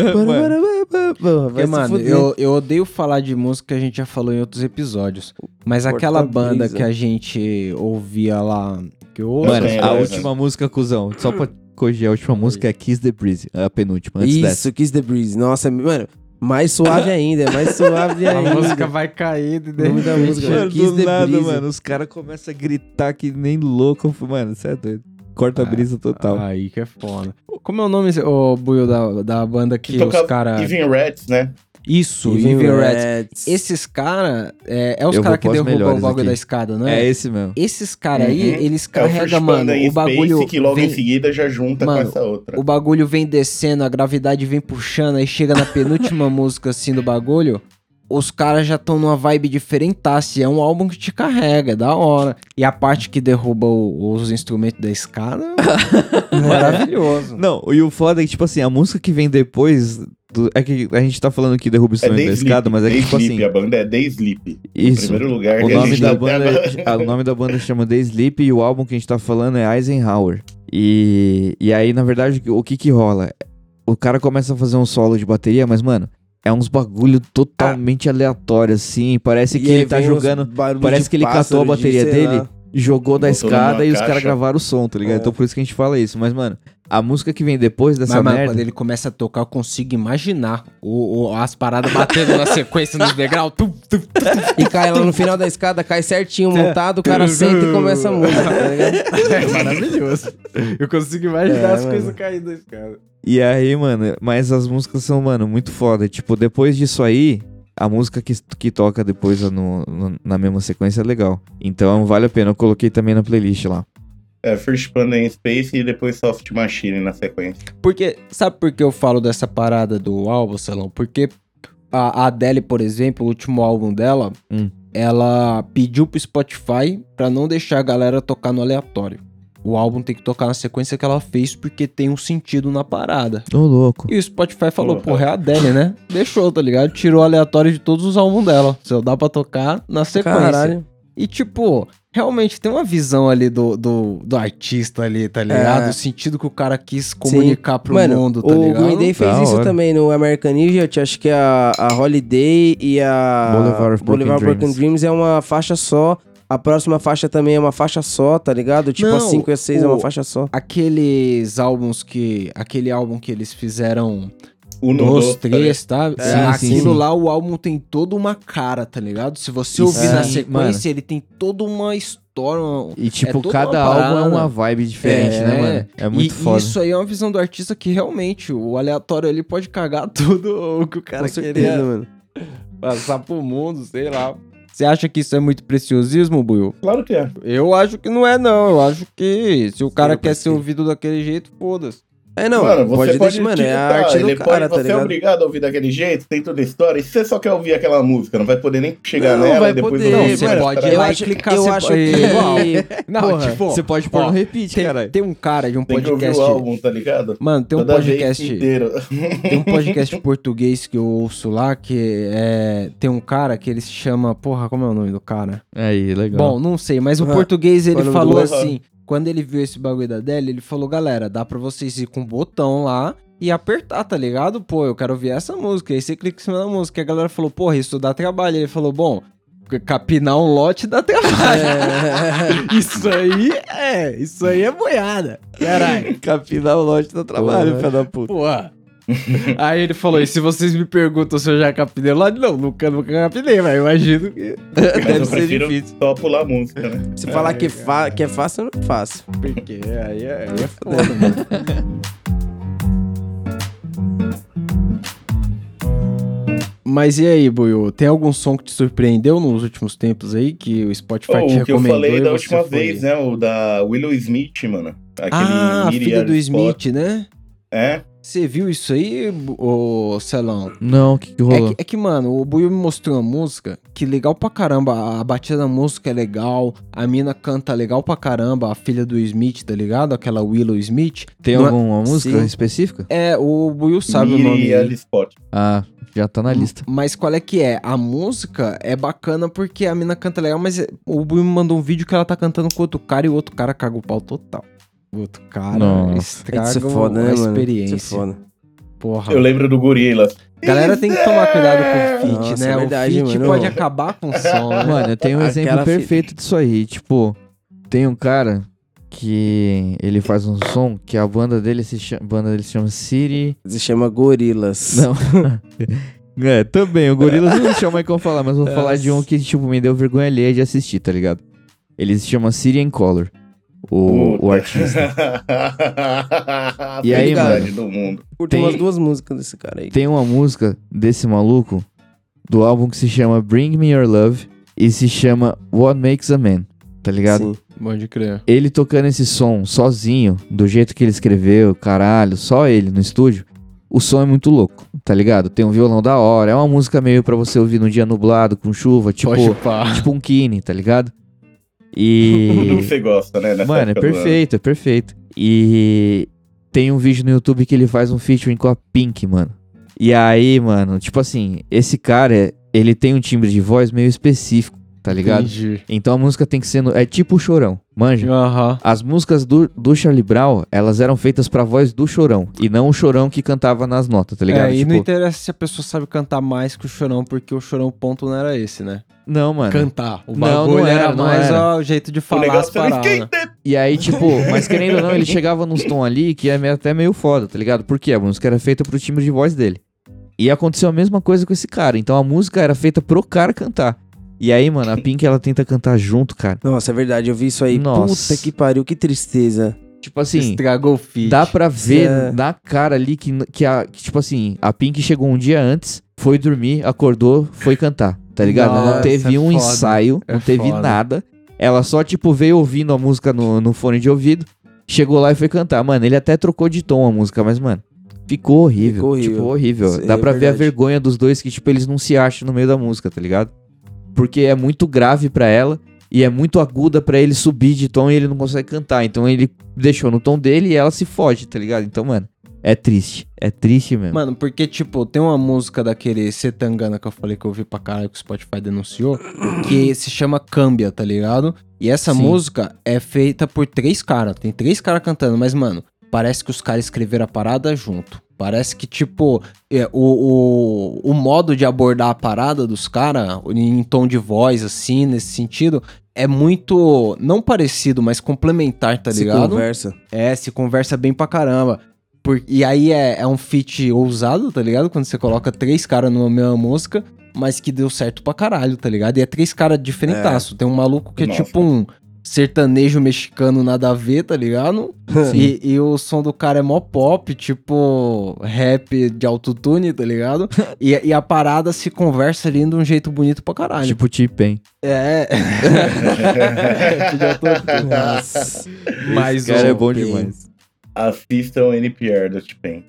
Porra, Porque, mano, eu, eu odeio falar de música que a gente já falou em outros episódios. Mas aquela banda que a gente ouvia lá. Que eu ouço, Mano, a última música, cuzão. Só pra corrigir, a última música é Kiss the Breeze, a penúltima, antes dessa. Isso, Kiss the Breeze. Nossa, mano, mais suave ainda, mais suave a ainda. música vai cair de O nome da música Mano, do nada, mano, os caras começam a gritar que nem louco. Mano, você é doido. Corta a Ah, brisa total. Aí que é foda. Como é o nome, ô Buio, da, da banda que, Que os caras. Even Rats, né? Isso, Rats. Rats. Esses caras. É, é os caras que derrubam o bagulho da escada, não é? é? esse mesmo. Esses caras aí, Uhum. eles É o First carregam, mano, Panda em o bagulho. Space, que logo vem- em seguida já junta Mano, com essa outra. O bagulho vem descendo, a gravidade vem puxando, aí chega na penúltima música assim do bagulho, os caras já estão numa vibe diferentaça. e É um álbum que te carrega, é da hora. E a parte que derruba o- os instrumentos da escada, maravilhoso. Não, e o foda é que, tipo assim, a música que vem depois. É que a gente tá falando que o É instrumento The da Sleep, escada, mas é que, tipo assim. a banda é The Sleep. Em Isso. primeiro lugar, O que nome, da tá banda, até- o nome da banda chama The Sleep e o álbum que a gente tá falando é Eisenhower. E, e aí, na verdade, o que que rola? O cara começa a fazer um solo de bateria, mas, mano, é uns bagulho totalmente aleatório, assim. Parece que E aí ele tá jogando. Parece de que ele catou a de, bateria sei dele, lá. Jogou da Botou escada e os caras gravaram o som, tá ligado? É. Então por isso que a gente fala isso. Mas, mano, a música que vem depois dessa Mas, merda. quando ele começa a tocar, eu consigo imaginar o, o- as paradas batendo na sequência nos degraus. Tum, tum, E cai lá no final da escada, cai certinho montado, o cara senta e começa a música, tá ligado? É maravilhoso. Eu consigo imaginar É, as mano. coisas caindo da escada. E aí, mano, mas as músicas são, mano, muito foda. Tipo, depois disso aí, a música que, que toca depois no, no- na mesma sequência é legal. Então vale a pena. Eu coloquei também na playlist lá. É, First Panda in Space e depois Soft Machine na sequência. Porque, sabe por que eu falo dessa parada do álbum, Salão? Porque a a Adele, por exemplo, o último álbum dela, Hum. ela pediu pro Spotify pra não deixar a galera tocar no aleatório. O álbum tem que tocar na sequência que ela fez porque tem um sentido na parada. Ô, louco. E o Spotify falou, Porra. é a Adele, né? Deixou, tá ligado? Tirou o aleatório de todos os álbuns dela. Só dá pra tocar na sequência. Caralho. E, tipo, realmente tem uma visão ali do, do, do artista ali, tá ligado? É. O sentido que o cara quis comunicar pro Mano, mundo, tá o ligado? Green Day fez Da isso hora. também no American Idiot, acho que a, a Holiday e a Boulevard of Broken Boulevard Broken Dreams. Dreams é uma faixa só. A próxima faixa também é uma faixa só, tá ligado? Tipo, Não, a 5 e a 6 é uma faixa só. Aqueles álbuns que... Aquele álbum que eles fizeram... Um Dois, três, tá? É, Sim, Aquilo sim. lá, o álbum tem toda uma cara, tá ligado? Se você E ouvir na sequência, mano. ele tem toda uma história... E, tipo, toda cada álbum é uma vibe diferente, né, mano? É muito e, foda. isso aí é uma visão do artista que realmente o aleatório ali pode cagar tudo o que o cara Com certeza, queria mano. passar pro mundo, sei lá. Você acha que isso é muito preciosismo, Buiu? Claro que é. Eu acho que não é, não. Eu acho que se o cara eu quer ser ouvido daquele jeito, foda-se. É, não, mano, você pode, pode, deixar, mano, é a arte ele do cara, pode, tá Você é ligado? obrigado a ouvir daquele jeito, tem toda a história. E você só quer ouvir aquela música, não vai poder nem chegar Não, nela vai e depois poder, ouvir. você pode cara, ir eu lá e acho, clicar, eu você acho pode- que... Não, Porra, tipo, Você pode pôr ó, no repeat, tem, caralho. tem um cara de um Tem que ouvir podcast. o álbum, tá ligado? Mano, tem um Toda podcast. inteiro. Tem um podcast português que eu ouço lá que é. Tem um cara que ele se chama. Porra, como é o nome do cara? Aí, legal. Bom, não sei, mas o Uhum. português ele é falou assim. Quando ele viu esse bagulho da Deli, ele falou: galera, dá pra vocês ir com um botão lá e apertar, tá ligado? Pô, eu quero ouvir essa música. Aí você clica em cima da música. E a galera falou: porra, isso dá trabalho. Ele falou: bom. Capinar um lote dá trabalho. É. Isso aí é, isso aí é boiada. Caralho. Capinar o lote do trabalho, filho da puta. Porra. Aí ele falou: e se vocês me perguntam se eu já capinei o lote, não, nunca, nunca capinei, mas eu imagino que. Mas Deve eu ser prefiro difícil. só pular a música, né? Se falar que, fa que é fácil, não é fácil. Porque aí é, aí é foda, mano. Mas e aí, Buiu? Tem algum som que te surpreendeu nos últimos tempos aí que o Spotify Pô, te o que eu recomendou? falei e da você última foi? vez, né? O da Willow Smith, mano. Aquele Ah, a filha do Spot. Smith, né? É? Você viu isso aí, ô Celão? Não, o que, que É rolou? que, é que, mano, o Buiu me mostrou uma música que legal pra caramba. A batida da música é legal, a mina canta legal pra caramba, a filha do Smith, tá ligado? Aquela Willow Smith. Tem não é- alguma música Sim. específica? É, o Buiu sabe o nome. Myriad aí. Spot. Ah, já tá na lista. Mas qual é que é? A música é bacana porque a mina canta legal, mas é- o Buiu me mandou um vídeo que ela tá cantando com outro cara e o outro cara caga o pau total. Outro cara Nossa. estraga Isso é foda, né, a mano? experiência. Isso é foda. Porra. Eu lembro do Gorilas. Galera tem que tomar cuidado com o Nossa, né? é verdade, o mano. pode acabar com o som, né? Mano, eu tenho um exemplo Aquela fi- perfeito disso aí. Tipo, tem um cara que ele faz um som que a banda dele se chama, banda dele se chama City. Se chama Gorilas. Não. é, também, o Gorila não deixa o Michael falar, mas vou falar de um que, tipo, me deu vergonha alheia de assistir, tá ligado? Ele se chama City in Color. O, o artista. e aí, mano? do mundo. Curto Tem- umas duas músicas desse cara aí. Tem uma música desse maluco do álbum que se chama Bring Me Your Love e se chama What Makes a Man, tá ligado? Sim. Pode crer. Ele tocando esse som sozinho, do jeito que ele escreveu, caralho, só ele no estúdio, o som é muito louco, tá ligado? Tem um violão da hora, é uma música meio pra você ouvir num dia nublado, com chuva, tipo, tipo um Kine, tá ligado? E. você gosta, né? nessa Mano, é perfeito, é perfeito. E tem um vídeo no YouTube que ele faz um featuring com a Pink, mano. E aí, mano, tipo assim, esse cara, ele tem um timbre de voz meio específico. Tá ligado? Entendi. Então a música tem que ser. No, é tipo o chorão, manja? Aham. As músicas do, do Charlie Brown, elas eram feitas pra voz do chorão. E não o chorão que cantava nas notas, tá ligado? É, e Tipo, não interessa se a pessoa sabe cantar mais que o chorão, porque o chorão ponto não era esse, né? não, mano. Cantar. O Não, bagulho não era, era, não mais era. o jeito de falar as paradas. skate. E aí, tipo, mas querendo ou não, ele chegava nos tons ali que é até meio foda, tá ligado? Porque a música era feita pro timbre de voz dele. E aconteceu a mesma coisa com esse cara. Então a música era feita pro cara cantar. E aí, mano, a Pink ela tenta cantar junto, cara. Nossa, é verdade, eu vi isso aí. Nossa. Puta que pariu, que tristeza. Tipo assim, Estragou o feat. dá pra ver É. na cara ali que, que, a, que, tipo assim, a Pink chegou um dia antes, foi dormir, acordou, foi cantar, tá ligado? Ela não Nossa, teve é um foda. ensaio, É não teve foda. nada. Ela só, tipo, veio ouvindo a música no, no fone de ouvido, chegou lá e foi cantar. Mano, ele até trocou de tom a música, mas, mano, ficou horrível. Ficou horrível. Tipo, horrível. Isso Dá é pra ver a vergonha dos dois que, tipo, eles não se acham no meio da música, tá ligado? Porque é muito grave pra ela e é muito aguda pra ele subir de tom e ele não consegue cantar. Então ele deixou no tom dele e ela se fode, tá ligado? Então, mano, é triste. É triste mesmo. Mano, porque, tipo, tem uma música daquele Setangana que eu falei que eu ouvi pra caralho que o Spotify denunciou, que se chama Cambia, tá ligado? E essa Sim. música é feita por três caras. Tem três caras cantando, mas, mano, parece que os caras escreveram a parada junto. Parece que, tipo, é, o, o, o modo de abordar a parada dos caras, em tom de voz, assim, nesse sentido, é muito, não parecido, mas complementar, tá Se ligado? conversa. É, se conversa bem pra caramba. Por- e aí é, é um feat ousado, tá ligado? Quando você coloca três caras numa mesma música, mas que deu certo pra caralho, tá ligado? E é três caras diferentaço. Tem um maluco que é Nossa. tipo um sertanejo mexicano nada a ver, tá ligado? E, e o som do cara é mó pop, tipo rap de autotune, tá ligado? E, e a parada se conversa ali de um jeito bonito pra caralho. Tipo T-Pain. é. de autotune. Nossa. Mas Esse cara o- é bom demais. Assistam o NPR do T-Pain.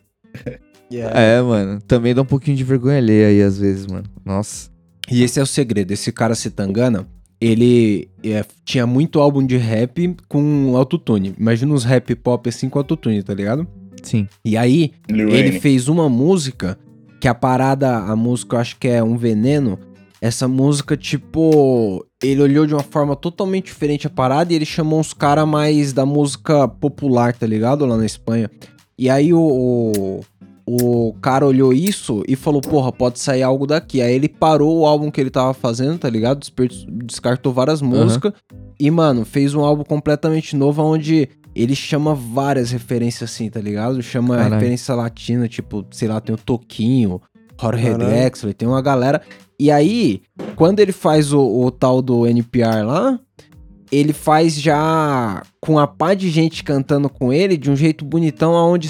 É, mano. Também dá um pouquinho de vergonha alheia aí às vezes, mano. Nossa. E esse é o segredo. Esse cara Setangana, ele é, tinha muito álbum de rap com autotune. Imagina uns rap pop assim com autotune, tá ligado? Sim. E aí, Lil ele Wayne. fez uma música que a parada, a música eu acho que é Um Veneno. Essa música, tipo, ele olhou de uma forma totalmente diferente a parada e ele chamou uns caras mais da música popular, tá ligado? Lá na Espanha. E aí o, o, o cara olhou isso e falou, porra, pode sair algo daqui. Aí ele parou o álbum que ele tava fazendo, tá ligado? Descartou várias músicas. E, mano, fez um álbum completamente novo onde ele chama várias referências assim, tá ligado? Chama Caralho. referência latina, tipo, sei lá, tem o Toquinho, Jorge. Drexler, tem uma galera. E aí, quando ele faz o, o tal do NPR lá, ele faz já com a pá de gente cantando com ele de um jeito bonitão, aonde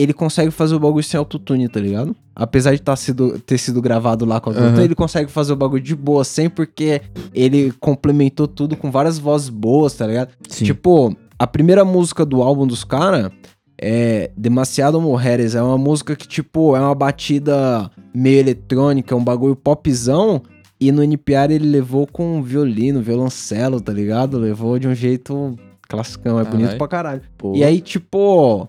ele consegue fazer o bagulho sem autotune, tá ligado? Apesar de tá sido, ter sido gravado lá com autotune, Aham. ele consegue fazer o bagulho de boa, sem porque ele complementou tudo com várias vozes boas, tá ligado? Sim. Tipo, a primeira música do álbum dos caras é Demasiado Mujeres. É uma música que, tipo, é uma batida meio eletrônica, um bagulho popzão. E no NPR ele levou com violino, violoncelo, tá ligado? Levou de um jeito classicão, é bonito Caralho. pra caralho. Pô. E aí, tipo,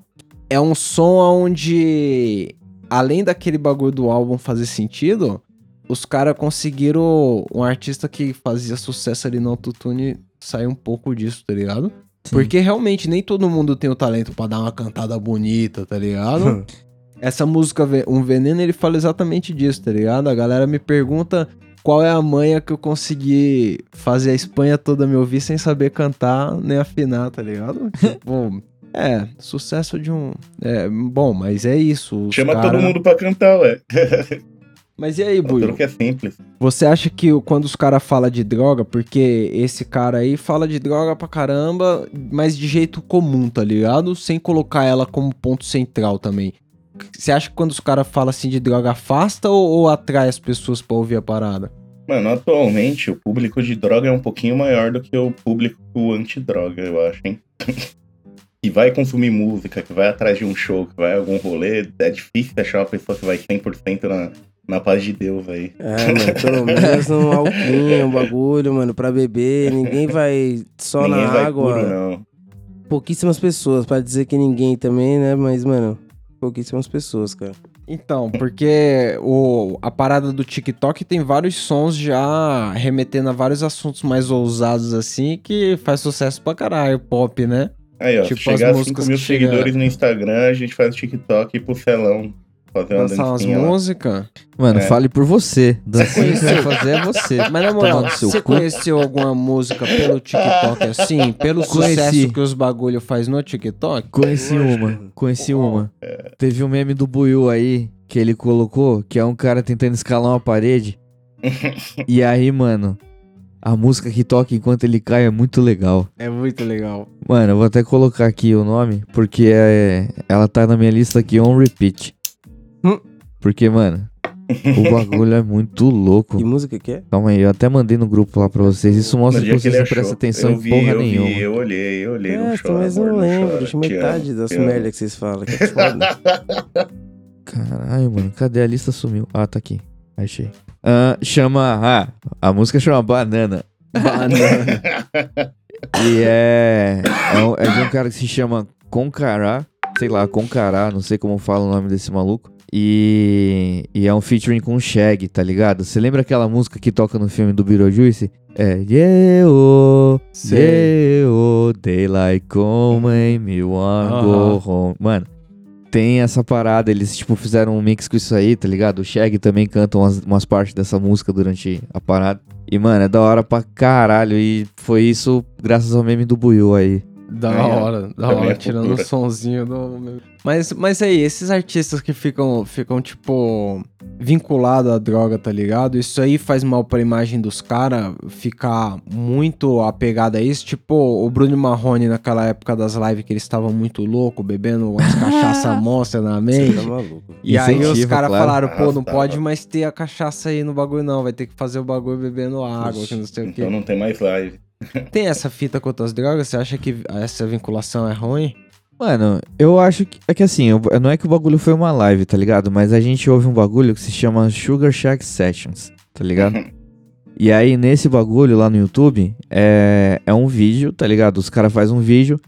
é um som onde, além daquele bagulho do álbum fazer sentido, os caras conseguiram. Um artista que fazia sucesso ali no autotune sair um pouco disso, tá ligado? Sim. Porque realmente nem todo mundo tem o talento pra dar uma cantada bonita, tá ligado? Essa música, Um Veneno, ele fala exatamente disso, tá ligado? A galera me pergunta qual é a manha que eu consegui fazer a Espanha toda me ouvir sem saber cantar nem afinar, tá ligado? tipo, é, sucesso de um. É, bom, mas é isso. Chama cara- todo mundo pra cantar, ué. Mas e aí, Buio? que é simples. Você acha que quando os caras falam de droga, porque esse cara aí fala de droga pra caramba, mas de jeito comum, tá ligado? Sem colocar ela como ponto central também. Você acha que quando os caras falam assim de droga, afasta ou, ou atrai as pessoas pra ouvir a parada? Mano, atualmente o público de droga é um pouquinho maior do que o público antidroga, eu acho, hein? que vai consumir música, que vai atrás de um show, que vai a algum rolê, é difícil achar uma pessoa que vai 100% na, na paz de Deus aí. É, mano, pelo menos um alquinho, um bagulho, mano, pra beber. Ninguém vai só Ninguém na vai água. puro, não. Pouquíssimas pessoas, pra dizer que ninguém também, né? Mas, mano, pouquíssimas pessoas, cara. Então, porque o, a parada do TikTok tem vários sons já remetendo a vários assuntos mais ousados assim que faz sucesso pra caralho, pop, né? Aí, ó, tipo, chegar a 5 mil seguidores chega... no Instagram, a gente faz o TikTok pro felão. Fazer uma Lançar umas músicas. Mano, é. fale por você. Dancinha que vai fazer é você. Mas na moral, você cu. conheceu alguma música pelo TikTok assim? Pelo Conheci. sucesso que os bagulho faz no TikTok? Conheci uma. Conheci uma. É. Teve um meme do Buiu aí que ele colocou, que é um cara tentando escalar uma parede. e aí, mano, a música que toca enquanto ele cai é muito legal. É muito legal. Mano, eu vou até colocar aqui o nome, porque é, ela tá na minha lista aqui on repeat. Hum. Porque, mano, o bagulho é muito louco. Que música que é? Calma aí, eu até mandei no grupo lá pra vocês. Isso mostra que vocês não prestam atenção eu em porra eu nenhuma. Vi, eu olhei, eu olhei. É, choro, mas não lembro. Deixa metade das merda que vocês falam. Que é foda. Caralho, mano, cadê a lista? Sumiu. Ah, tá aqui. Achei. Uh, chama. Ah, a música chama Banana. Banana. e é, é, um, é, de um cara que se chama Concará. Sei lá, Concará, não sei como fala o nome desse maluco. E, e é um featuring com Shag, tá ligado? Você lembra aquela música que toca no filme do Beetlejuice? É Yeah, oh, yeah, oh, daylight come me wanna go home. Mano, tem essa parada, eles tipo fizeram um mix com isso aí, tá ligado? O Shag também canta umas, umas partes dessa música durante a parada. E, mano, é da hora pra caralho. E foi isso graças ao meme do Buiu aí. Da é, hora, da hora, tirando o sonzinho do. Mas, mas aí, esses artistas que ficam, ficam tipo, vinculados à droga, tá ligado? Isso aí faz mal pra imagem dos caras ficar muito apegado a isso. Tipo, o Bruno Marrone naquela época das lives que eles estavam muito louco, bebendo umas cachaça monstra na mente. Tá maluco. E aí os caras claro. falaram, pô, não pode mais ter a cachaça aí no bagulho, não. Vai ter que fazer o bagulho bebendo água, que não sei então o quê. Então não tem mais live. Tem essa fita com outras drogas? Você acha que essa vinculação é ruim? Mano, eu acho que. É que assim, não é que o bagulho foi uma live, tá ligado? Mas a gente ouve um bagulho que se chama Sugar Shack Sessions, tá ligado? e aí, nesse bagulho lá no YouTube, é, é um vídeo, tá ligado? Os caras fazem um vídeo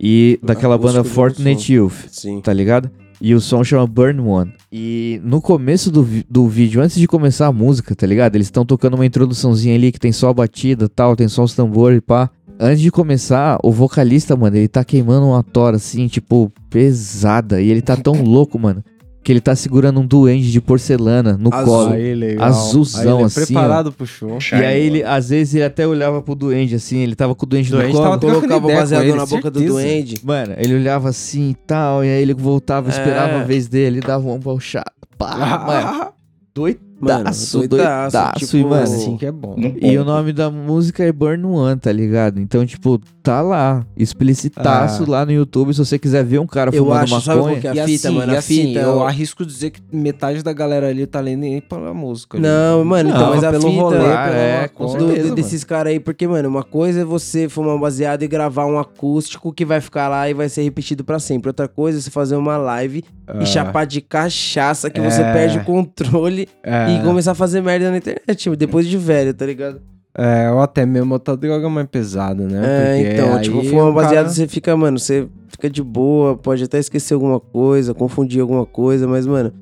e daquela banda Fortnite Youth, Sim. tá ligado? E o som chama Burn One. E no começo do, do vídeo, antes de começar a música, tá ligado? Eles estão tocando uma introduçãozinha ali que tem só a batida tal, tem só os tambores e pá. Antes de começar, o vocalista, mano, ele tá queimando uma tora assim, tipo, pesada. E ele tá tão louco, mano, que ele tá segurando um duende de porcelana no Azul. colo. Aí, legal. Azulzão, aí, é assim. Preparado ó. pro show. E aí ele, às vezes, ele até olhava pro duende, assim, ele tava com o duende, duende no colo. Colocava o baseado na boca do duende. Mano, ele olhava assim e tal, e aí ele voltava, esperava é. a vez dele, dava um balchado. Pá, mano. Doido doidaço, doidaço, doidaço tipo, e, mano, assim que é bom. E o nome da música é Burn One, tá ligado? Então, tipo, tá lá, explicitaço ah. lá no YouTube, se você quiser ver um cara eu fumando acho, maconha. Sabe que é a fita, assim, mano, a assim, fita... Eu arrisco dizer que metade da galera ali tá lendo nem pela música. Ali. Não, mano, então, não, mas a pelo fita rolê, é, com certeza, desses caras aí, porque, mano, uma coisa é você fumar um baseado e gravar um acústico que vai ficar lá e vai ser repetido pra sempre. Outra coisa é você fazer uma live e ah. chapar de cachaça que é. você perde o controle é. E começar a fazer merda na internet, tipo, depois de velho, tá ligado? É, ou até mesmo outra droga mais pesada, né? É, Porque então, tipo, fumar baseado, cara... você fica, mano, você fica de boa, pode até esquecer alguma coisa, confundir alguma coisa, mas, mano,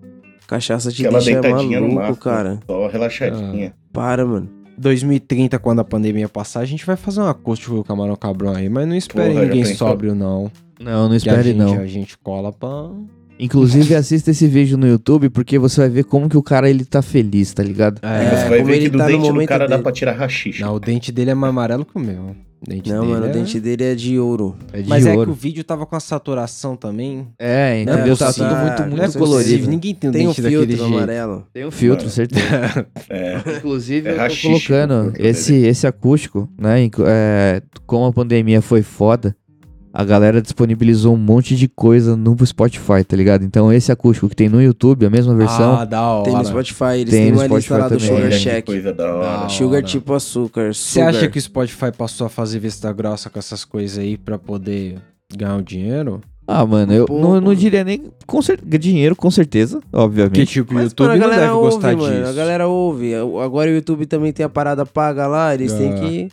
cachaça te Aquela deixa maluco, máximo, cara. Só relaxadinha. Ah, para, mano. 2030, quando a pandemia passar, a gente vai fazer um acústico com o Camarão Cabrão aí, mas não espere Porra, ninguém sóbrio, não. Não, não espere, não. A gente cola pra Inclusive, assista esse vídeo no YouTube, porque você vai ver como que o cara ele tá feliz, tá ligado? É, você vai ver que do tá dente do cara dele. dá pra tirar rachixe. Não, o dente dele é mais amarelo que o meu. Dente não, mano, é... o dente dele é de ouro. É de Mas ouro. é que o vídeo tava com a saturação também. É, entendeu? É, tá tudo muito, muito é colorido. Ninguém tem, tem um dente filtro daquele amarelo. Jeito. Tem um filtro, certeza. é. Inclusive, é eu tô colocando esse, esse acústico, né? É, como a pandemia foi foda, a galera disponibilizou um monte de coisa no Spotify, tá ligado? Então esse acústico que tem no YouTube, a mesma versão. Ah, da hora. Tem no Spotify, eles tem têm uma Spotify lista lá do Sugar Shack. Coisa da hora. Sugar tipo açúcar. Você acha que o Spotify passou a fazer vista grossa com essas coisas aí pra poder ganhar o dinheiro? Ah, mano, eu não, não, diria nem com cer dinheiro, com certeza, obviamente. Que tipo, o YouTube mano, não deve ouve, gostar mano, disso. A galera ouve. Agora o YouTube também tem a parada paga lá, eles têm que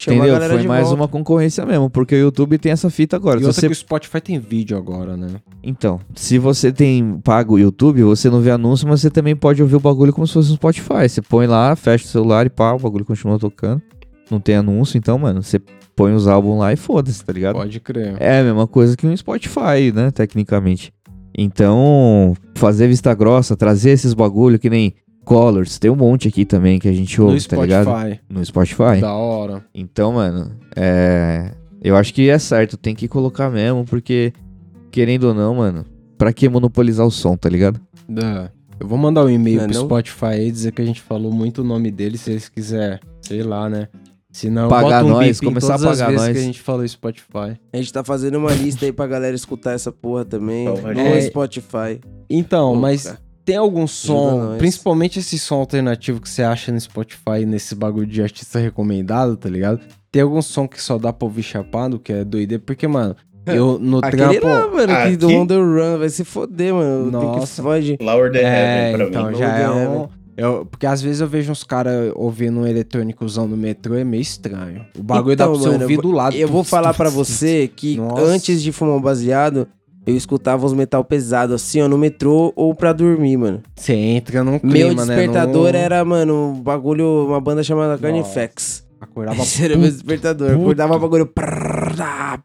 Chama a Entendeu? galera Foi de mais volta. uma concorrência mesmo, porque o YouTube tem essa fita agora. E outra você... que o Spotify tem vídeo agora, né? Então, se você tem pago o YouTube, você não vê anúncio, mas você também pode ouvir o bagulho como se fosse no Spotify. Você põe lá, fecha o celular e pá, o bagulho continua tocando. Não tem anúncio, então, mano, você põe os álbuns lá e foda-se, tá ligado? Pode crer. É a mesma coisa que um Spotify, né, tecnicamente. Então, fazer vista grossa, trazer esses bagulho que nem Colors, tem um monte aqui também que a gente ouve, no tá ligado? Spotify. No Spotify. Da hora. Então, mano, é. Eu acho que é certo, tem que colocar mesmo, porque, querendo ou não, mano, pra que monopolizar o som, tá ligado? É. Eu vou mandar um e-mail Não é pro não? Spotify aí dizer que a gente falou muito o nome dele, se eles quiserem, sei lá, né? Se não, Pagar um nós, começar a pagar vezes nós. que a gente falou Spotify. A gente tá fazendo uma lista aí pra galera escutar essa porra também. Então, No é- Spotify. Então, Pô, mas cara. Tem algum som, principalmente esse som alternativo que você acha no Spotify, nesse bagulho de artista recomendado, tá ligado? Tem algum som que só dá pra ouvir chapado, que é doideira, porque, mano, eu no Aquele trampo... lá, mano, que do Aqui? On The Run, vai se foder, mano. Tem que Nossa. Lower the É, Heaven pra então mim. já é um... eu- porque às vezes eu vejo uns caras ouvindo um eletrônicozão no metrô, é meio estranho. O bagulho dá Então, pra você mano, ouvir eu do lado. Eu vou falar tuts. você que Nossa. antes de fumar um baseado, eu escutava os metal pesado assim, ó, no metrô ou pra dormir, mano. Você entra num clima, Meu né? despertador num- era, mano, um bagulho, uma banda chamada Carnifex. Acordava Esse era meu despertador. puto. Acordava bagulho. prrrá,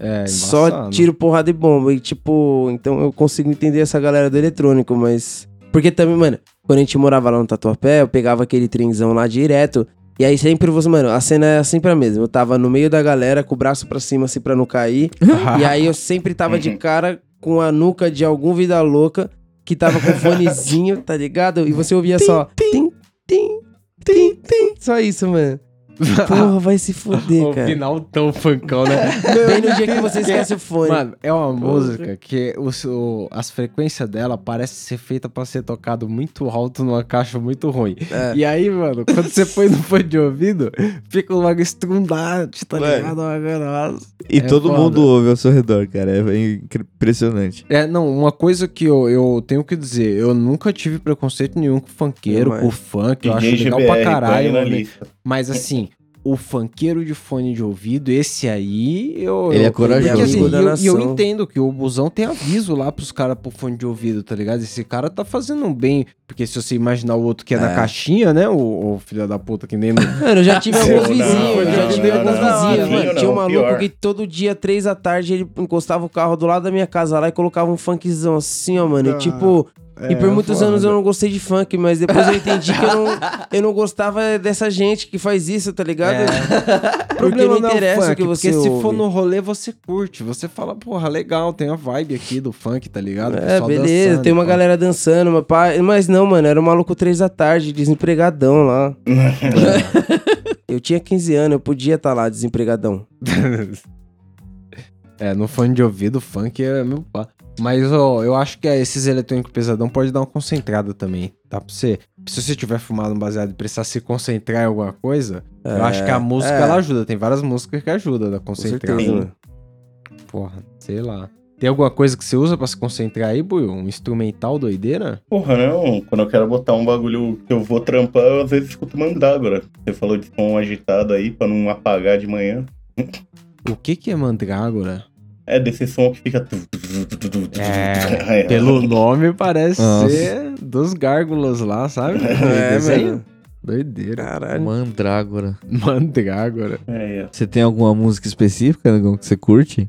É, Só tiro, porrada e bomba. E tipo, então eu consigo entender essa galera do eletrônico, mas. Porque também, mano, quando a gente morava lá no Tatuapé, eu pegava aquele trenzão lá direto. E aí sempre você, mano, a cena é sempre a mesma. Eu tava no meio da galera, com o braço pra cima, assim, pra não cair. e aí eu sempre tava de cara com a nuca de algum vida louca que tava com fonezinho, tá ligado? E você ouvia só. Tim, tim, tim, tim. Só isso, mano. Porra, vai se fuder, o cara. final tão funkão, né? Bem no dia que você esquece o fone. Mano, é uma música que o, o- as frequências dela parece ser feita pra ser tocado muito alto numa caixa muito ruim. É. E aí, mano, quando você põe no fone de ouvido, fica bagulho estrundante, tá Mano. ligado? Uma nossa. E É todo foda. mundo ouve ao seu redor, cara. É impressionante. É, não, uma coisa que eu, eu tenho que dizer, eu nunca tive preconceito nenhum com funkeiro, com funk, eu acho legal pra caralho, na mano. Mas assim, o funkeiro de fone de ouvido, esse aí, eu. Ele é eu- corajoso. Porque, assim, Amigo da e eu, e eu entendo que o busão tem aviso lá pros caras pro fone de ouvido, tá ligado? Esse cara tá fazendo um bem. Porque se você imaginar o outro que é, na É. caixinha, né? O, o filho da puta que nem. no- Mano, eu já tive Não, alguns vizinhos, eu já tive alguns vizinhos, mano. Tinha um maluco pior. que todo dia, três da tarde, ele encostava o carro do lado da minha casa lá e colocava um funkzão assim, ó, mano. E tipo. E por muitos anos eu não gostei de funk, mas depois eu entendi que eu não, eu não gostava dessa gente que faz isso, tá ligado? Porque não é o interessa o que você Porque se ouve. for no rolê, você curte. Você fala, porra, legal, tem a vibe aqui do funk, tá ligado? É, beleza, dançando tem uma pá. galera dançando, mas, pá, mas não, mano, era um maluco três da tarde, desempregadão lá. eu tinha 15 anos, eu podia estar lá desempregadão. É, no fone de ouvido, funk é meu pá. Mas, ó, eu acho que é, esses eletrônicos pesadão pode dar uma concentrada também. Tá pra você. Se você tiver fumado um baseado e precisar se concentrar em alguma coisa, eu acho que a música é. ela ajuda. Tem várias músicas que ajudam a Com concentrar. mano. Porra, sei lá. Tem alguma coisa que você usa pra se concentrar aí, Buiu? Um instrumental doideira? Porra, não. Quando eu quero botar um bagulho que eu vou trampar, eu às vezes escuto mandrágora. Você falou de som agitado aí, pra não apagar de manhã. O que que é mandrágora? É desse som que fica. É, Pelo nome parece Nossa. ser dos gárgulas lá, sabe? É, mano. Doideira. Caralho. Mandrágora. Mandrágora. É, é. Você tem alguma música específica, Negão, que você curte?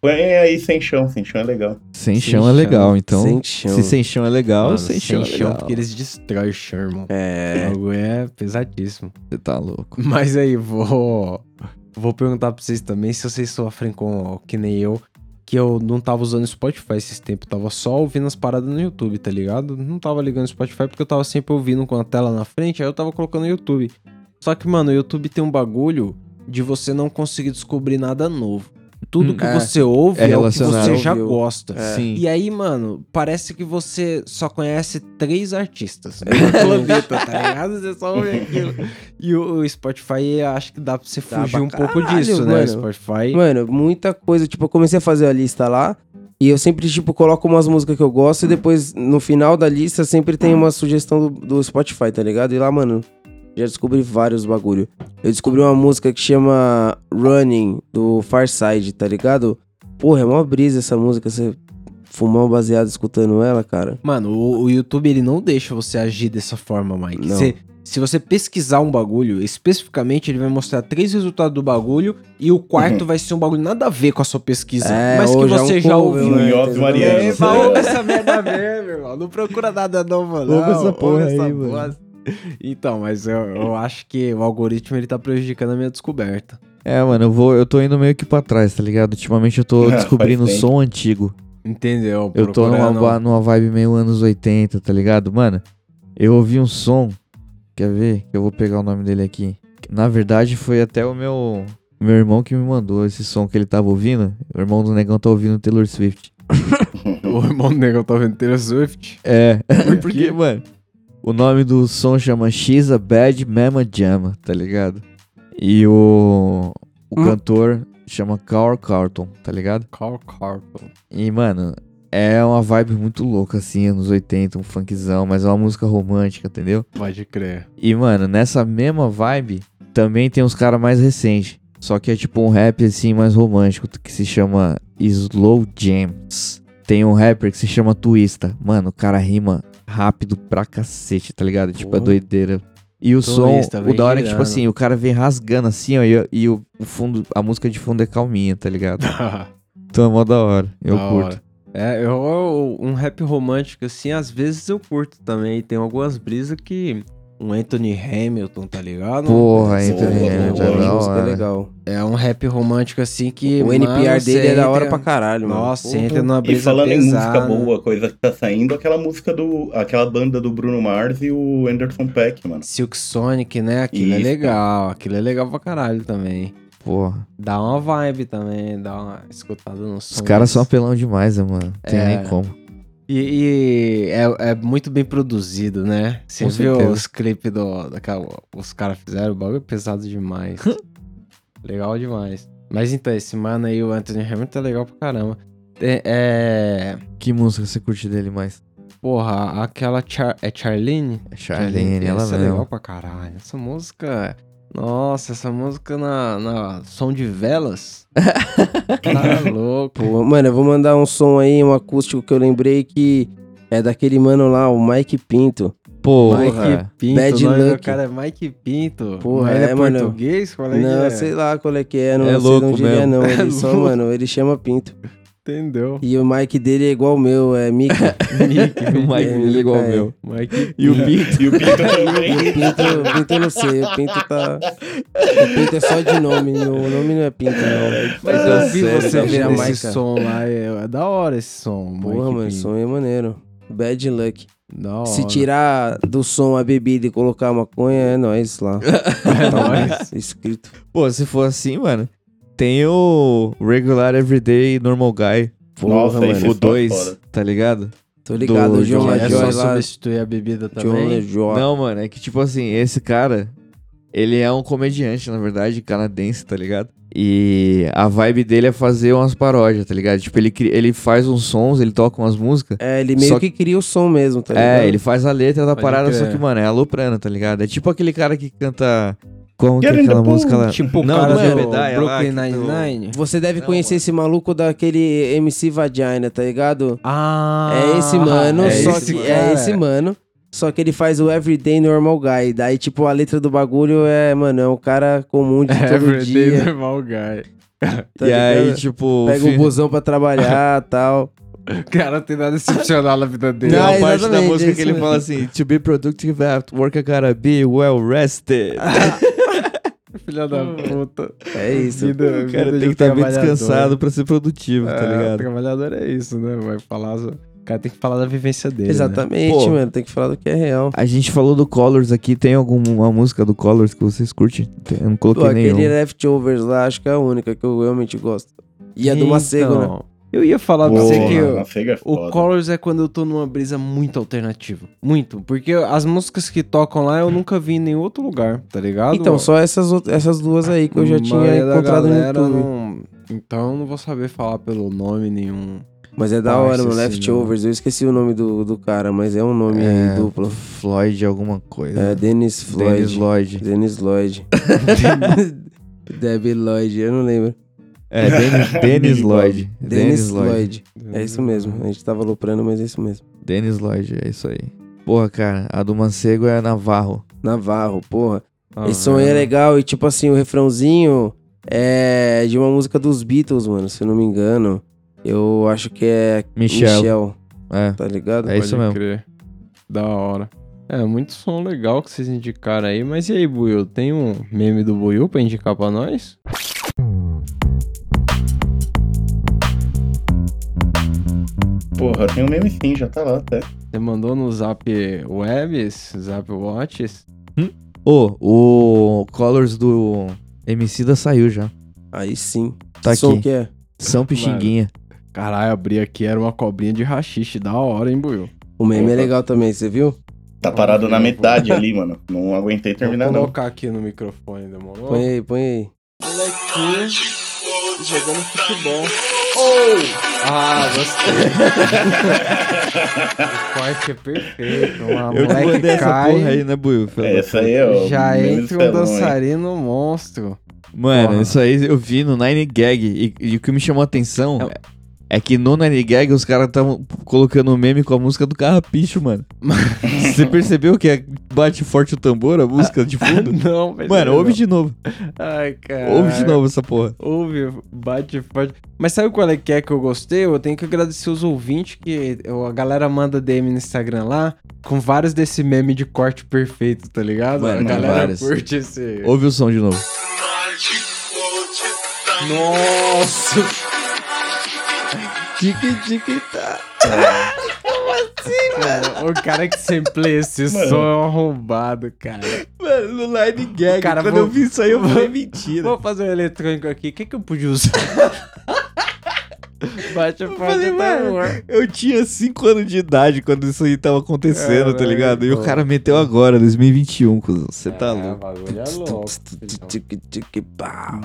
Põe aí sem chão, sem chão é legal. Sem, Sem chão, chão. é legal, então. Sem chão. Se sem chão é legal, Mano, sem chão é legal. porque eles destroem o chão, irmão. É. O é pesadíssimo. Você tá louco. Mas aí, vou. Vou perguntar pra vocês também se vocês sofrem com, que nem eu, que eu não tava usando Spotify esses tempos. Tava só ouvindo as paradas no YouTube, tá ligado? Não tava ligando Spotify porque eu tava sempre ouvindo com a tela na frente, aí eu tava colocando no YouTube. Só que, mano, o YouTube tem um bagulho de você não conseguir descobrir nada novo. Tudo Hum, que é. você ouve É é, o que você já Ouviu. gosta. É. Sim. E aí, mano, parece que você só conhece três artistas no planeta, tá ligado? Você só ouve aquilo. E o, o Spotify, acho que dá pra você Dá fugir pra um pouco disso, né? O mano. Spotify. Mano, muita coisa. Tipo, eu comecei a fazer a lista lá. E eu sempre, tipo, coloco umas músicas que eu gosto. E depois, no final da lista, sempre tem uma sugestão do, do Spotify, tá ligado? E lá, mano, Já descobri vários bagulho. Eu descobri uma música que chama Running, do Farside, tá ligado? Porra, é uma brisa essa música, você fumar um baseado escutando ela, cara. Mano, o, o YouTube ele não deixa você agir dessa forma, Mike. Não. Você- se você pesquisar um bagulho, especificamente ele vai mostrar três resultados do bagulho e o quarto vai ser um bagulho nada a ver com a sua pesquisa. É, mas que já você um já ouviu. né? É, mas ouve essa merda mesmo, meu irmão. Não procura nada novo, não. Ouve essa porra Ouve essa aí, mano. bosta. Então, mas eu, eu acho que o algoritmo ele tá prejudicando a minha descoberta. É, mano, eu vou, eu tô indo meio que pra trás, tá ligado? Ultimamente eu tô descobrindo faz som antigo. Entendeu? Eu tô numa, numa vibe meio anos 80, tá ligado? Mano, eu ouvi um som. Quer ver? Eu vou pegar o nome dele aqui. Na verdade, foi até o meu, meu irmão que me mandou esse som que ele tava ouvindo. O irmão do negão tá ouvindo Taylor Swift. O irmão do negão tá vendo Taylor Swift. É, Por porque, quê? mano, o nome do som chama She's a Bad Mama Jama, tá ligado? E o, o Hum. cantor chama Carl Carlton, tá ligado? Carl Carlton. E, mano, é uma vibe muito louca, assim, anos 80, um funkzão, mas é uma música romântica, entendeu? Pode crer. E, mano, nessa mesma vibe, também tem uns caras mais recentes. Só que é tipo um rap, assim, mais romântico, que se chama Slow Jams. Tem um rapper que se chama Twista. Mano, o cara rima rápido pra cacete, tá ligado? Tipo, é doideira. E o Twista, som, o da hora é que, tipo assim, o cara vem rasgando assim, ó, e, e o, fundo, a música de fundo é calminha, tá ligado? Então é mó da hora. Eu Da curto. hora. É, eu- um rap romântico, assim, às vezes eu curto também. Tem algumas brisas que. Um Anthony Hamilton, tá ligado? Porra, Anthony boa, Hamilton, é da é hora. legal. É um rap romântico, assim, que. O NPR mano, dele você é da hora pra caralho, mano. Nossa, Porra. entra numa E brisa falando em pesada. música boa, coisa que tá saindo, aquela música do. aquela banda do Bruno Mars e o Anderson Peck, mano. Silk Sonic, né? Aquilo é Isso. legal. Aquilo é legal pra caralho também. Porra. Dá uma vibe também, dá uma escutada no som. Os caras são apelão demais, né, mano? Tem É. nem como. E, e é, é muito bem produzido, né? Você Com viu certeza. os clipes do, daquela, os caras fizeram, o bagulho é pesado demais. legal demais. Mas então, esse mano aí, o Anthony Hamilton, é legal pra caramba. É, é- Que música você curte dele mais? Porra, aquela Char, é Charlene? É Charlene, ela essa é legal pra caralho. Essa música. Nossa, essa música na, na som de velas. tá louco. Pô, mano, eu vou mandar um som aí, um acústico que eu lembrei que é daquele mano lá, o Mike Pinto. Porra. Mike Pinto, Bad o nome do Luck. cara é Mike Pinto. Porra, ele é, é, mano. português? Qual é que não, é? sei lá qual é que é, não É sei louco de onde ele é, mesmo. não. É Ele só, louco. mano, ele chama Pinto. Entendeu? E o Mike dele é igual o meu, é Mickey. Mickey, O Mike dele é igual ao É. meu. Mike E o Pinto. E o Pinto também. O Pinto, o Pinto eu não sei, o Pinto tá. O Pinto é só de nome, o nome não é Pinto, não. Mas Tá eu vi sério, você tá ver bom. esse som lá, é, é da hora esse som. Porra, Mike mano, o Pinto. som é maneiro. Bad luck. Da hora. Se tirar do som a bebida e colocar a maconha, é nóis lá. É Tá nóis. escrito. Pô, se for assim, mano, tem o Regular Everyday Normal Guy. Porra, Nossa, O é foda. 2, tá ligado? Tô ligado, do o John John É Lajoy só lá. substituir a bebida John também. Lajoy. Não, mano, é que tipo assim, esse cara, ele é um comediante, na verdade, canadense, tá ligado? E a vibe dele é fazer umas paródias, tá ligado? Tipo, ele, ele faz uns sons, ele toca umas músicas. É, ele meio Só que cria o som mesmo, tá ligado? É, ele faz a letra da Pode parada, crer. só que, mano, é aloprando, tá ligado? É tipo aquele cara que canta. Como que é aquela música lá? Tipo o Não, cara do Brooklyn Nine-Nine. Você deve Não, conhecer mano. esse maluco daquele MC Vagina, tá ligado? Ah, é esse mano, é só esse que cara. é esse mano. Só que ele faz o Everyday Normal Guy. Daí, tipo, a letra do bagulho é, mano, é um cara comum de todo Everyday dia. Normal Guy. tá e aí, tipo. Pega o busão pra trabalhar e tal. O cara não tem nada excepcional na vida dele. Tem Não, uma parte da música é que ele mesmo. fala assim: To be productive at work, I gotta be well rested. Filha da puta. É isso. Vida, o cara tem que estar bem trabalhador. descansado pra ser produtivo, tá É, ligado? trabalhador é isso, né? Vai falar. O cara tem que falar da vivência dele. né? Exatamente, Pô. mano. Tem que falar do que é real. A gente falou do Colors aqui, tem alguma música do Colors que vocês curtem? Tem- Eu não Pô, coloquei aquele nenhum. Leftovers lá, acho que é a única que eu realmente gosto. E a do Macego, né? Eu ia falar pra você que Sega é o. Colors é quando eu tô numa brisa muito alternativa. Muito. Porque as músicas que tocam lá eu nunca vi em nenhum outro lugar, tá ligado? Então, só essas, essas duas aí que eu já tinha encontrado no YouTube. não- Então eu não vou saber falar pelo nome nenhum. Mas é da hora, mano. esse Leftovers. Eu esqueci o nome do, do cara, mas é um nome É, duplo. Floyd alguma coisa. É Dennis Floyd. Dennis Lloyd. Dennis Lloyd. Debbie Lloyd, eu não lembro. É, Dennis, Dennis Lloyd. Dennis Lloyd. É isso mesmo. A gente tava loprando, mas é isso mesmo. Dennis Lloyd, é isso aí. Porra, cara, a do Mancego é Navarro. Navarro, porra. Ah, Esse som aí é legal. E tipo assim, o refrãozinho é de uma música dos Beatles, mano. Se eu não me engano. Eu acho que é Michel. Michel É. tá ligado? É isso Pode mesmo. crer. Da hora. É, muito som legal que vocês indicaram aí. Mas e aí, Buiu? Tem um meme do Buiu pra indicar pra nós? Porra, tem um meme sim, já tá lá até. Você mandou no Zap Webs, Zap Watches? Ô, o Colors do MC da saiu já. Aí sim. Tá que som aqui. que é? São Pixinguinha. Caralho, abri aqui, era uma cobrinha de rachixe. Da hora, hein, Buiu? O meme é Opa. legal também, você viu? Tá parado na metade ali, mano. Não aguentei terminar, Vou não. colocar aqui no microfone, demorou? Põe aí, põe aí. Moleque jogando futebol. Ah, gostei. o corte é perfeito. Uma Eu te moleque mandei essa cai, porra aí, né, Buiu? É, essa aí é o. já entra um dançarino monstro. Mano, Porra. isso aí eu vi no Nine Gag. E, e o que me chamou a atenção é, que no Nine Gag os caras estavam colocando um meme com a música do Carrapicho, mano. Você percebeu que é bate forte o tambor, a música de fundo? Não, mas Mano, ouve de novo. Ai, cara. Ouve de novo essa porra. Ouve, bate forte. Mas sabe qual é que é que eu gostei? Eu tenho que agradecer os ouvintes que a galera manda DM no Instagram lá com vários desse meme de corte perfeito, tá ligado? Mano, a galera vários. curte esse. Ouve o som de novo. Nossa! Tique, tique, tá. Mano, o cara que sempre esse Mano. som é um arrombado, cara. Mano, no Nine Gag, Cara, quando vou- eu vi isso aí, eu vou- falei mentira. Vou fazer um eletrônico aqui. O que, que eu podia usar? Bate falei, o mano, tambor. eu tinha 5 anos de idade quando isso aí tava acontecendo, tá Caralho, ligado? E o cara meteu agora, 2021, cuzão. Você tá É, louco. o bagulho é louco.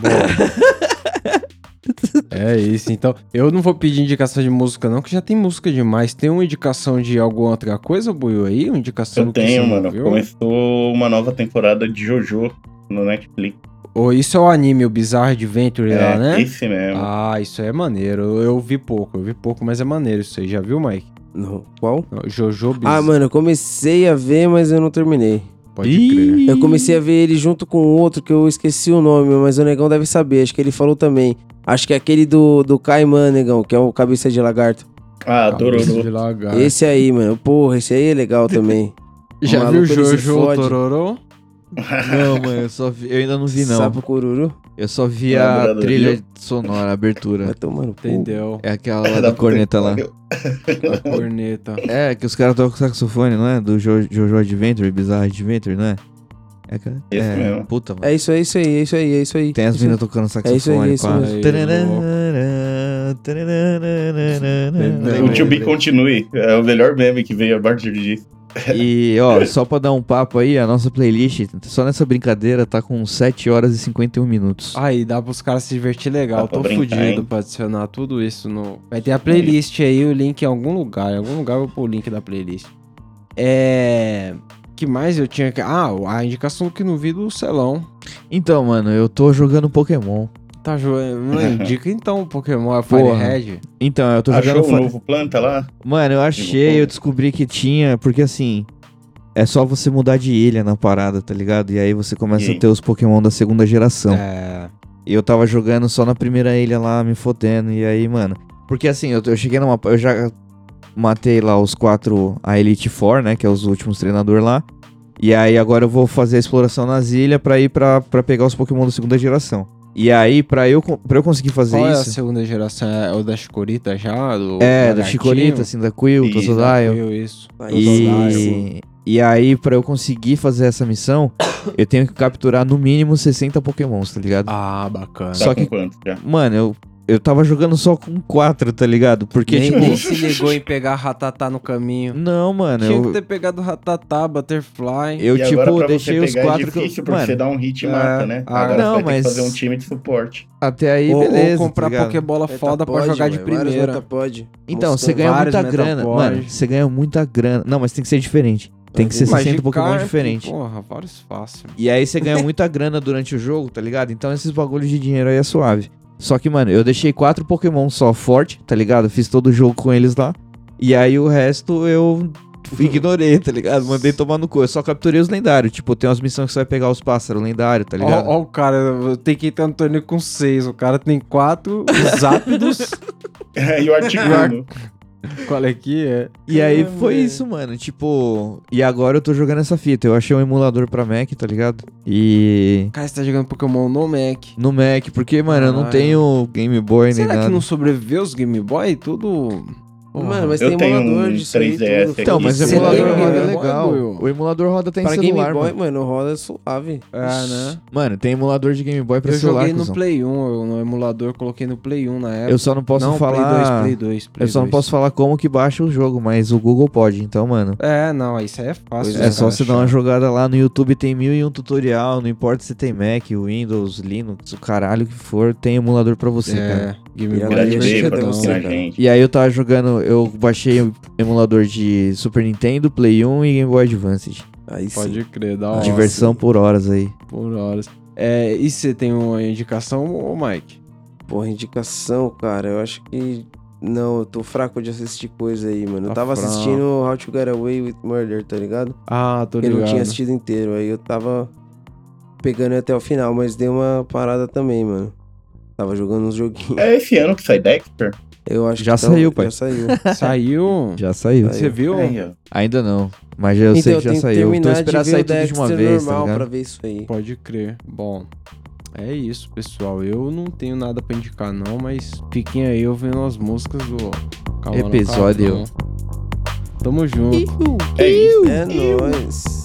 É isso, então. Eu não vou pedir indicação de música, não, que já tem música demais. Tem uma indicação de alguma outra coisa, Buiu, aí? Uma indicação Eu tenho, mano. viu? Começou uma nova temporada de JoJo no Netflix. Ou isso é o anime, o Bizarre Adventure lá, É, né? esse mesmo. Ah, isso aí é maneiro. Eu, eu vi pouco, eu vi pouco, mas é maneiro isso aí. Já viu, Mike? Não, qual? Jojo Bizarre. Ah, mano, eu comecei a ver, mas eu não terminei. Pode Ih, crer. Eu comecei a ver ele junto com outro que eu esqueci o nome, mas o Negão deve saber. Acho que ele falou também. Acho que é aquele do, do Caiman, Negão, que é o cabeça de lagarto. Ah, Cabeça Dororo. de lagarto. Esse aí, mano. Porra, esse aí é legal também. Já O viu maluco, ele se Jojo fode. Tororô? Não, mano, eu só vi, eu ainda não vi não. Sapo cururu. Eu só vi a Namorado trilha viu? sonora, a abertura. Vai tomar no cu. Entendeu? É aquela lá Da corneta lá. A corneta. É, que os caras tocam saxofone, não é? Do Jo- Jojo Adventure, Bizarre Adventure, não é? É, aquela- Esse é mesmo. puta, mano. É isso, é isso aí, é isso aí, é isso aí. Tem as Isso meninas tocando saxofone, é isso pá. mesmo. Aí, O To Be Continue. É o melhor meme que veio a partir disso. E, ó, só pra dar um papo aí, a nossa playlist, só nessa brincadeira, tá com 7 horas e 51 minutos. Aí, dá pros caras se divertir legal. Tô brincar, fudido hein? pra adicionar tudo isso no. Vai ter a playlist aí, o link em algum lugar. Em algum lugar eu vou pôr o link da playlist. É. que mais eu tinha que. Ah, a indicação que não vi do Celão. Então, mano, eu tô jogando Pokémon. Tá jogando. Mano, indica então o Pokémon, é Fire. Red. Então, eu tô Achou jogando. o fa- novo planta lá? Mano, eu achei, eu descobri que tinha, porque assim. É só você mudar de ilha na parada, tá ligado? E aí você começa a ter os Pokémon da segunda geração. É. E eu tava jogando só na primeira ilha lá, me fodendo. E aí, mano. Porque assim, eu, eu cheguei numa. Eu já matei lá os quatro. A Elite Four, né? Que é os últimos treinadores lá. E aí agora eu vou fazer a exploração nas ilhas pra ir pra, pra pegar os Pokémon da segunda geração. E aí, pra eu, pra eu conseguir fazer Qual é a isso. segunda geração? É o da Chicorita já? Do é, da Lagartinho? Chicorita, assim, da Quill, Isso, Totodile. Eu, isso. E, e aí, pra eu conseguir fazer essa missão, eu tenho que capturar no mínimo 60 Pokémons, tá ligado? Ah, bacana. Tá Só com que- quanto já? Mano, eu eu tava jogando só com quatro, tá ligado? Porque, nem, tipo. nem se ligou em pegar ratatá no caminho. Não, mano. Tinha eu, que ter pegado ratatá, butterfly. eu e tipo, agora pra deixei os pegar quatro é que eu- difícil, porque mano, você dá um hit e é, mata, né? ah, Agora não, você vai mas- ter que fazer um time de suporte. Até aí, ou, beleza. ou comprar tá? Pokébola foda pra pod, jogar de mano, vários primeira. metapod. Então, você ganha muita grana. Mano, você ganha muita grana. Não, mas tem que ser diferente. Tem que ser Magikarp, 60 Pokémon diferente. Porra, vários fácil. E aí você ganha muita grana durante o jogo, tá ligado? Então esses bagulhos de dinheiro aí é suave. Só que, mano, eu deixei quatro Pokémon só forte, tá ligado? Fiz todo o jogo com eles lá. E aí o resto eu ignorei, tá ligado? Mandei tomar no cu. Eu só capturei os lendários. Tipo, tem umas missões que você vai pegar os pássaros lendários, tá ligado? Ó, ó o cara, tenho que entrar no torneio com seis. O cara tem quatro, os ápidos. e o Articuno. Qual é que é? E aí foi isso, mano. Tipo, e agora eu tô jogando essa fita. Eu achei um emulador pra Mac, tá ligado? E. Cara, você tá jogando Pokémon no Mac. No Mac, porque, mano, eu não Caralho. tenho Game Boy nem Será nada. que não sobreviveu os Game Boy? Tudo. Mano, mas Eu tem tenho emulador um disso aí 3DS tudo. Então, mas o emulador tem roda Boy, legal. O emulador roda até em Pra celular, Game Boy, mano. mano, roda suave. É, né? Mano, tem emulador de Game Boy pra Eu celular, joguei no cuzão. Play 1, eu, no emulador, coloquei no Play 1 na época. Eu só não posso não, falar... Play 2, Play 2, Play eu só não 2. posso falar como que baixa o jogo, mas o Google pode, então, mano. É, não, isso aí é fácil. É né, só cara, você dar uma jogada lá no YouTube, tem mil e um tutorial, não importa se tem Mac, Windows, Linux, o caralho que for, tem emulador pra você, cara. É, Game Boy. É cara. gente. E aí eu tava jogando, eu baixei o emulador de Super Nintendo, Play 1 e Game Boy Advance. Aí sim. Pode crer, da hora. Diversão por horas aí. Por horas. É, e você tem uma indicação, ô Mike? Porra, indicação, cara, eu acho que. Não, eu tô fraco de assistir coisa aí, mano. Eu Tá tava fraco. assistindo How to Get Away with Murder, tá ligado? Ah, tô Eu ligado. não tinha assistido inteiro, aí eu tava pegando até o final, mas dei uma parada também, mano. Tava jogando uns joguinhos. É esse ano que sai Dexter? Eu acho Já que tá- saiu, pai. Já saiu. Saiu? Já saiu. Você viu? Ó. Ainda não, mas já eu então sei eu que já saiu. Tô terminar de esperando ver sair tudo de uma vez, tá normal ligado? pra ver isso aí. Pode crer. Bom, é isso, pessoal. Eu não tenho nada pra indicar, não, mas fiquem aí ouvindo as músicas do Calma Episódio. Cabrão. Tamo junto. É isso. É nóis.